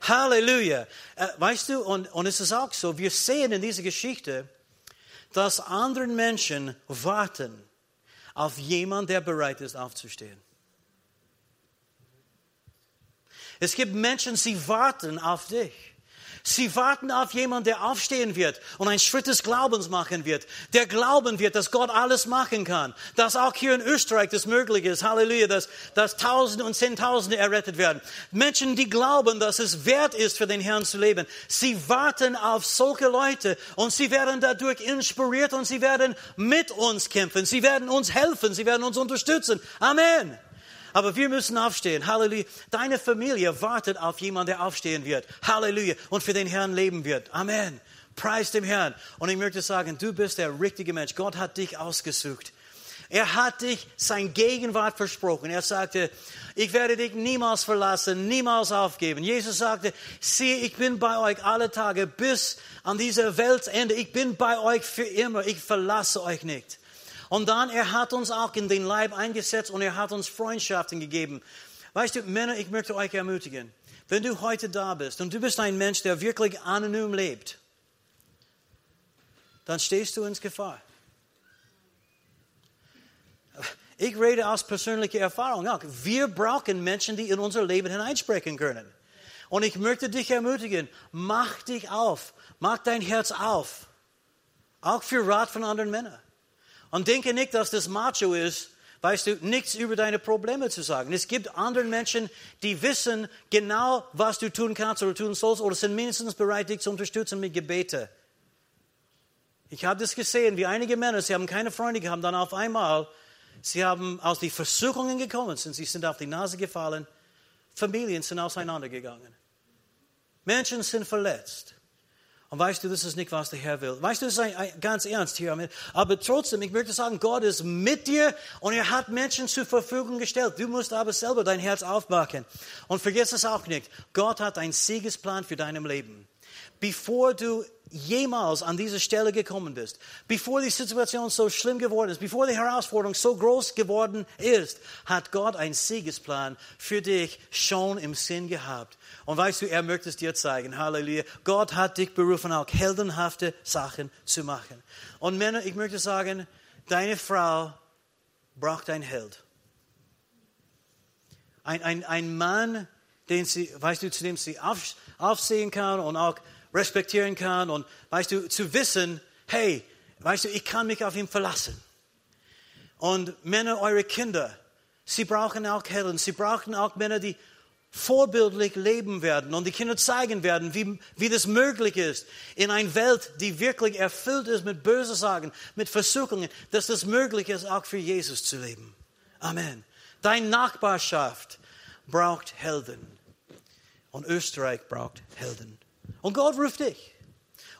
Halleluja. Äh, weißt du, und, und es ist auch so, wir sehen in dieser Geschichte, dass andere Menschen warten auf jemanden, der bereit ist aufzustehen. Es gibt Menschen, sie warten auf dich. Sie warten auf jemanden, der aufstehen wird und einen Schritt des Glaubens machen wird, der glauben wird, dass Gott alles machen kann, dass auch hier in Österreich das möglich ist, Halleluja, dass, dass Tausende und Zehntausende errettet werden. Menschen, die glauben, dass es wert ist, für den Herrn zu leben, sie warten auf solche Leute und sie werden dadurch inspiriert und sie werden mit uns kämpfen, sie werden uns helfen, sie werden uns unterstützen. Amen. Aber wir müssen aufstehen. Halleluja. Deine Familie wartet auf jemanden, der aufstehen wird. Halleluja. Und für den Herrn leben wird. Amen. Preis dem Herrn. Und ich möchte sagen, du bist der richtige Mensch. Gott hat dich ausgesucht. Er hat dich sein Gegenwart versprochen. Er sagte, ich werde dich niemals verlassen, niemals aufgeben. Jesus sagte, siehe, ich bin bei euch alle Tage bis an dieser Weltende. Ich bin bei euch für immer. Ich verlasse euch nicht. Und dann, er hat uns auch in den Leib eingesetzt und er hat uns Freundschaften gegeben. Weißt du, Männer, ich möchte euch ermutigen. Wenn du heute da bist und du bist ein Mensch, der wirklich anonym lebt, dann stehst du in Gefahr. Ich rede aus persönlicher Erfahrung. Wir brauchen Menschen, die in unser Leben hineinsprechen können. Und ich möchte dich ermutigen, mach dich auf, mach dein Herz auf. Auch für Rat von anderen Männern. Und denke nicht, dass das Macho ist, weißt du, nichts über deine Probleme zu sagen. Es gibt andere Menschen, die wissen genau, was du tun kannst oder tun sollst oder sind mindestens bereit, dich zu unterstützen mit Gebete. Ich habe das gesehen, wie einige Männer, sie haben keine Freunde gehabt, dann auf einmal, sie haben aus den Versuchungen gekommen, sind, sie sind auf die Nase gefallen, Familien sind auseinandergegangen. Menschen sind verletzt. Und weißt du, das ist nicht, was der Herr will. Weißt du, das ist ein, ein, ganz ernst hier. Aber trotzdem, ich möchte sagen, Gott ist mit dir und er hat Menschen zur Verfügung gestellt. Du musst aber selber dein Herz aufmachen. Und vergiss es auch nicht. Gott hat einen Siegesplan für dein Leben. Bevor du jemals an diese Stelle gekommen bist, bevor die Situation so schlimm geworden ist, bevor die Herausforderung so groß geworden ist, hat Gott einen Siegesplan für dich schon im Sinn gehabt. Und weißt du, er möchte es dir zeigen. Halleluja. Gott hat dich berufen, auch heldenhafte Sachen zu machen. Und Männer, ich möchte sagen, deine Frau braucht einen Held. Ein, ein, ein Mann, den sie, weißt du, zu dem sie auf, aufsehen kann und auch respektieren kann und, weißt du, zu wissen, hey, weißt du, ich kann mich auf ihn verlassen. Und Männer, eure Kinder, sie brauchen auch Helden, sie brauchen auch Männer, die vorbildlich leben werden und die Kinder zeigen werden, wie, wie das möglich ist, in einer Welt, die wirklich erfüllt ist mit bösen Sagen, mit Versuchungen, dass das möglich ist, auch für Jesus zu leben. Amen. Deine Nachbarschaft braucht Helden. Und Österreich braucht Helden. Und Gott ruft dich.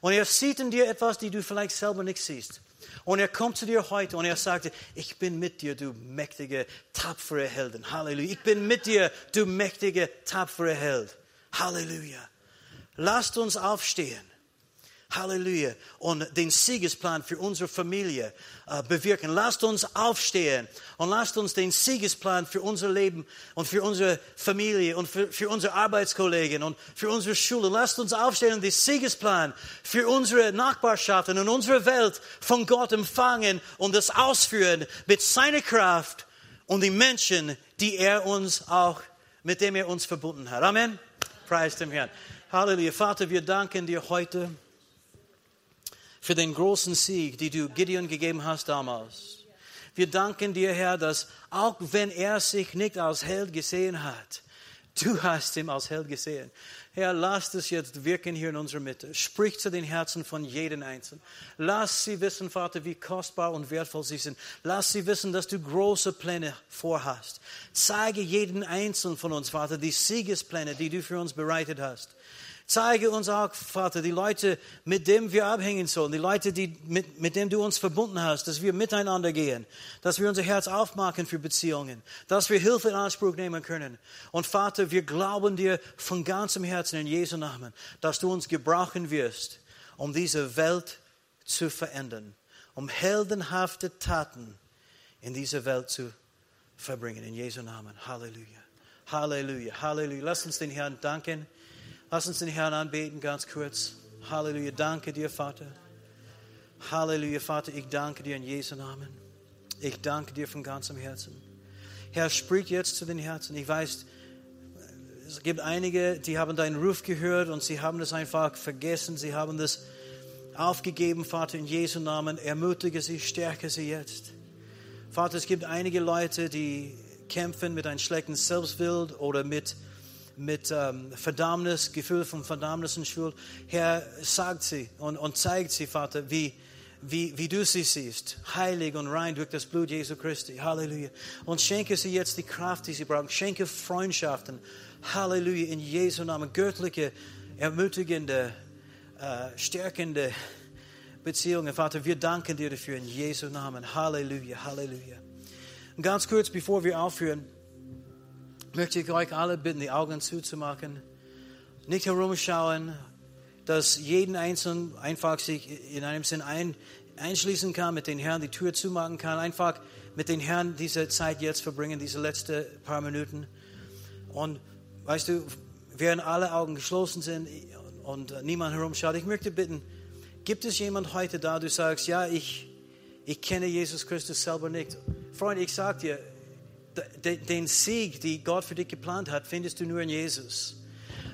Und er sieht in dir etwas, die du vielleicht selber nicht siehst. Und er kommt zu dir heute und er sagt, ich bin mit dir, du mächtige, tapfere Helden. Halleluja. Ich bin mit dir, du mächtige, tapfere Held. Halleluja. Lasst uns aufstehen. Halleluja. Und den Siegesplan für unsere Familie äh, bewirken. Lasst uns aufstehen und lasst uns den Siegesplan für unser Leben und für unsere Familie und für, für unsere Arbeitskollegen und für unsere Schule. Lasst uns aufstehen und den Siegesplan für unsere Nachbarschaften und unsere Welt von Gott empfangen und das ausführen mit seiner Kraft und den Menschen, die er uns auch, mit dem er uns verbunden hat. Amen. Preis dem Herrn. Halleluja. Vater, wir danken dir heute für den großen Sieg, den du Gideon gegeben hast damals. Wir danken dir, Herr, dass auch wenn er sich nicht als Held gesehen hat, du hast ihn als Held gesehen. Herr, lass es jetzt wirken hier in unserer Mitte. Sprich zu den Herzen von jedem Einzelnen. Lass sie wissen, Vater, wie kostbar und wertvoll sie sind. Lass sie wissen, dass du große Pläne vorhast. Zeige jeden Einzelnen von uns, Vater, die Siegespläne, die du für uns bereitet hast. Zeige uns auch, Vater, die Leute, mit denen wir abhängen sollen, die Leute, die, mit, mit denen du uns verbunden hast, dass wir miteinander gehen, dass wir unser Herz aufmachen für Beziehungen, dass wir Hilfe in Anspruch nehmen können. Und Vater, wir glauben dir von ganzem Herzen in Jesu Namen, dass du uns gebrauchen wirst, um diese Welt zu verändern, um heldenhafte Taten in dieser Welt zu verbringen. In Jesu Namen. Halleluja. Halleluja. Halleluja. Lass uns den Herrn danken. Lass uns den Herrn anbeten, ganz kurz. Halleluja. Danke dir, Vater. Halleluja, Vater. Ich danke dir in Jesu Namen. Ich danke dir von ganzem Herzen. Herr, sprich jetzt zu den Herzen. Ich weiß, es gibt einige, die haben deinen Ruf gehört und sie haben das einfach vergessen. Sie haben das aufgegeben, Vater, in Jesu Namen. Ermutige sie, stärke sie jetzt. Vater, es gibt einige Leute, die kämpfen mit einem schlechten Selbstbild oder mit mit ähm, Verdammnis, Gefühl von Verdammnis und Schuld. Herr, sagt sie und, und zeigt sie, Vater, wie, wie, wie du sie siehst, heilig und rein durch das Blut Jesu Christi. Halleluja. Und schenke sie jetzt die Kraft, die sie brauchen. Schenke Freundschaften. Halleluja. In Jesu Namen. Göttliche, ermutigende, äh, stärkende Beziehungen. Vater, wir danken dir dafür in Jesu Namen. Halleluja, Halleluja. Und ganz kurz, bevor wir aufhören, möchte ich euch alle bitten, die Augen zuzumachen, nicht herumschauen, dass jeden Einzelnen einfach sich in einem Sinn ein, einschließen kann, mit den Herrn die Tür zumachen kann, einfach mit den Herrn diese Zeit jetzt verbringen, diese letzten paar Minuten. Und weißt du, während alle Augen geschlossen sind und niemand herumschaut, ich möchte bitten, gibt es jemand heute da, du sagst, ja, ich, ich kenne Jesus Christus selber nicht. Freund, ich sag dir, den Sieg, den Gott für dich geplant hat, findest du nur in Jesus.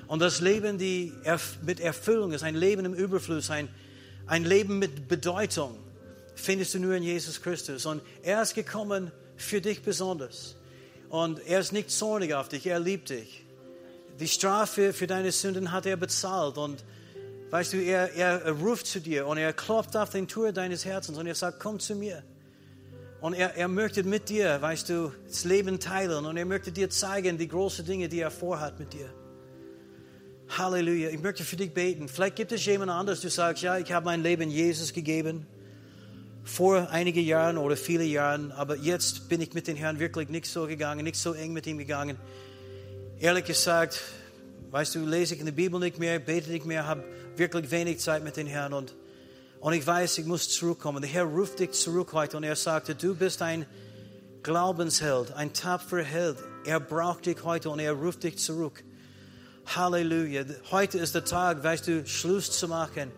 Und das Leben die mit Erfüllung ist, ein Leben im Überfluss, ein, ein Leben mit Bedeutung, findest du nur in Jesus Christus. Und er ist gekommen für dich besonders. Und er ist nicht zornig auf dich, er liebt dich. Die Strafe für deine Sünden hat er bezahlt. Und weißt du, er, er ruft zu dir und er klopft auf den Tür deines Herzens und er sagt, komm zu mir. Und er, er möchte mit dir, weißt du, das Leben teilen und er möchte dir zeigen die großen Dinge, die er vorhat mit dir. Halleluja. Ich möchte für dich beten. Vielleicht gibt es jemand anderes, du sagst, ja, ich habe mein Leben Jesus gegeben. Vor einigen Jahren oder viele Jahren, aber jetzt bin ich mit den Herrn wirklich nicht so gegangen, nicht so eng mit ihm gegangen. Ehrlich gesagt, weißt du, lese ich in der Bibel nicht mehr, bete nicht mehr, habe wirklich wenig Zeit mit den Herrn und, und ich weiß, ich muss zurückkommen. Der Herr ruft dich zurück heute und er sagte, du bist ein Glaubensheld, ein tapferer Held. Er braucht dich heute und er ruft dich zurück. Halleluja. Heute ist der Tag, weißt du, Schluss zu machen.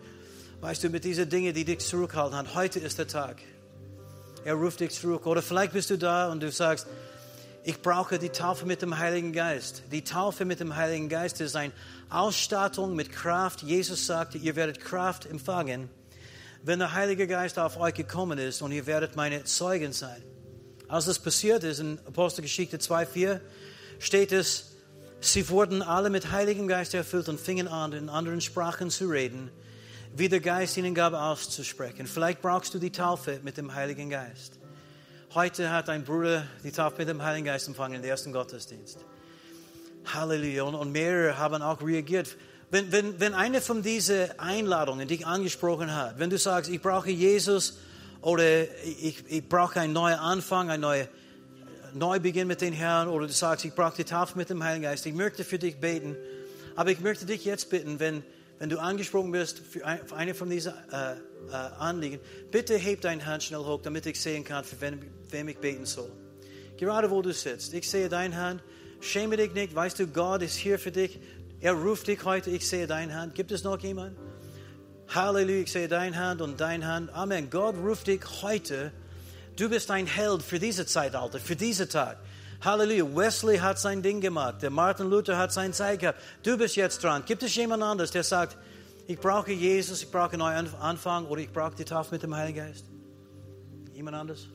Weißt du, mit diesen Dingen, die dich zurückhalten. Heute ist der Tag. Er ruft dich zurück. Oder vielleicht bist du da und du sagst, ich brauche die Taufe mit dem Heiligen Geist. Die Taufe mit dem Heiligen Geist ist eine Ausstattung mit Kraft. Jesus sagte, ihr werdet Kraft empfangen, wenn der Heilige Geist auf euch gekommen ist und ihr werdet meine Zeugen sein. Als das passiert ist in Apostelgeschichte 2,4 steht es, Sie wurden alle mit Heiligem Geist erfüllt und fingen an, in anderen Sprachen zu reden, wie der Geist ihnen gab auszusprechen. Vielleicht brauchst du die Taufe mit dem Heiligen Geist. Heute hat ein Bruder die Taufe mit dem Heiligen Geist empfangen im ersten Gottesdienst. Halleluja. Und mehrere haben auch reagiert. Wenn, wenn, wenn eine von diesen Einladungen dich angesprochen hat, wenn du sagst, ich brauche Jesus oder ich, ich brauche einen neuen Anfang, eine neue neu beginnen mit den Herrn oder du sagst, ich brauche die Taufe mit dem Heiligen Geist, ich möchte für dich beten. Aber ich möchte dich jetzt bitten, wenn, wenn du angesprochen bist für, eine von diesen äh, äh, Anliegen, bitte heb deine Hand schnell hoch, damit ich sehen kann, für wen, wem ich beten soll. Gerade wo du sitzt, ich sehe deine Hand. Schäme dich nicht, weißt du, Gott ist hier für dich. Er ruft dich heute, ich sehe deine Hand. Gibt es noch jemanden? Halleluja, ich sehe deine Hand und deine Hand. Amen. Gott ruft dich heute Du bist ein Held für diese Zeitalter, für diese Tag. Halleluja. Wesley hat sein Ding gemacht. Der Martin Luther hat sein Zeit gehabt. Du bist jetzt dran. Gibt es jemand anderes, der sagt, ich brauche Jesus, ich brauche einen neuen Anfang oder ich brauche die Taufe mit dem Heiligen Geist? Jemand anderes?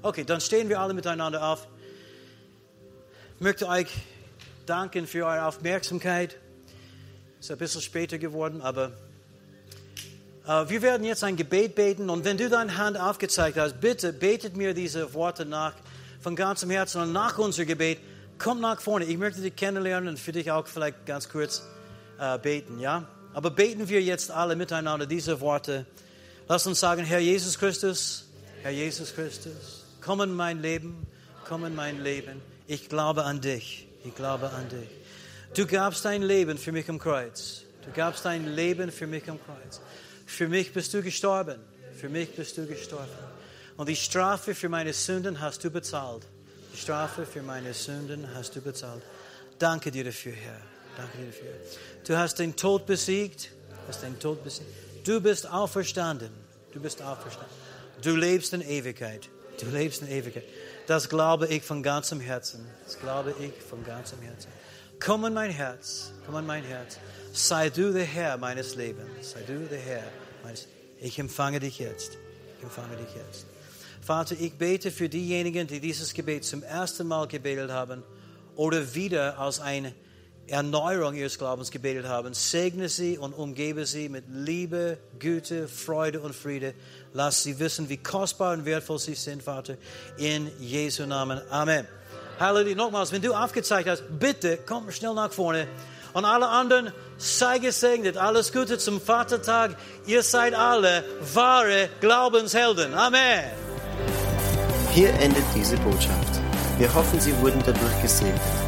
Okay, dann stehen wir alle miteinander auf. Möchte euch danken für eure Aufmerksamkeit. Ist ein bisschen später geworden, aber äh, wir werden jetzt ein Gebet beten und wenn du deine Hand aufgezeigt hast, bitte betet mir diese Worte nach von ganzem Herzen und nach unserem Gebet, komm nach vorne. Ich möchte dich kennenlernen und für dich auch vielleicht ganz kurz äh, beten, ja? Aber beten wir jetzt alle miteinander diese Worte. Lass uns sagen, Herr Jesus Christus, Herr Jesus Christus, komm in mein Leben, komm in mein Leben. Ich glaube an dich, ich glaube an dich. Du gabst dein Leben für mich am Kreuz. Du gabst dein Leben für mich am Kreuz. Für mich bist du gestorben. Für mich bist du gestorben. Und die Strafe für meine Sünden hast du bezahlt. Die Strafe für meine Sünden hast du bezahlt. Danke dir dafür, Herr. Danke dir dafür. Du hast den Tod besiegt. Hast den Tod besiegt. Du bist auferstanden. Du bist auferstanden. Du lebst in Ewigkeit. Du lebst in Ewigkeit. Das glaube ich von ganzem Herzen. Das glaube ich von ganzem Herzen. Komm in mein Herz. Komm in mein Herz. Sei du der Herr meines Lebens. Sei du der Herr meines Ich empfange dich jetzt. Ich empfange dich jetzt. Vater, ich bete für diejenigen, die dieses Gebet zum ersten Mal gebetet haben oder wieder als eine Erneuerung ihres Glaubens gebetet haben. Segne sie und umgebe sie mit Liebe, Güte, Freude und Friede. Lass sie wissen, wie kostbar und wertvoll sie sind, Vater. In Jesu Namen. Amen. Halleluja. Nochmals, wenn du aufgezeigt hast, bitte komm schnell nach vorne. Und alle anderen, sei gesegnet. Alles Gute zum Vatertag. Ihr seid alle wahre Glaubenshelden. Amen. Hier endet diese Botschaft. Wir hoffen, Sie wurden dadurch gesegnet.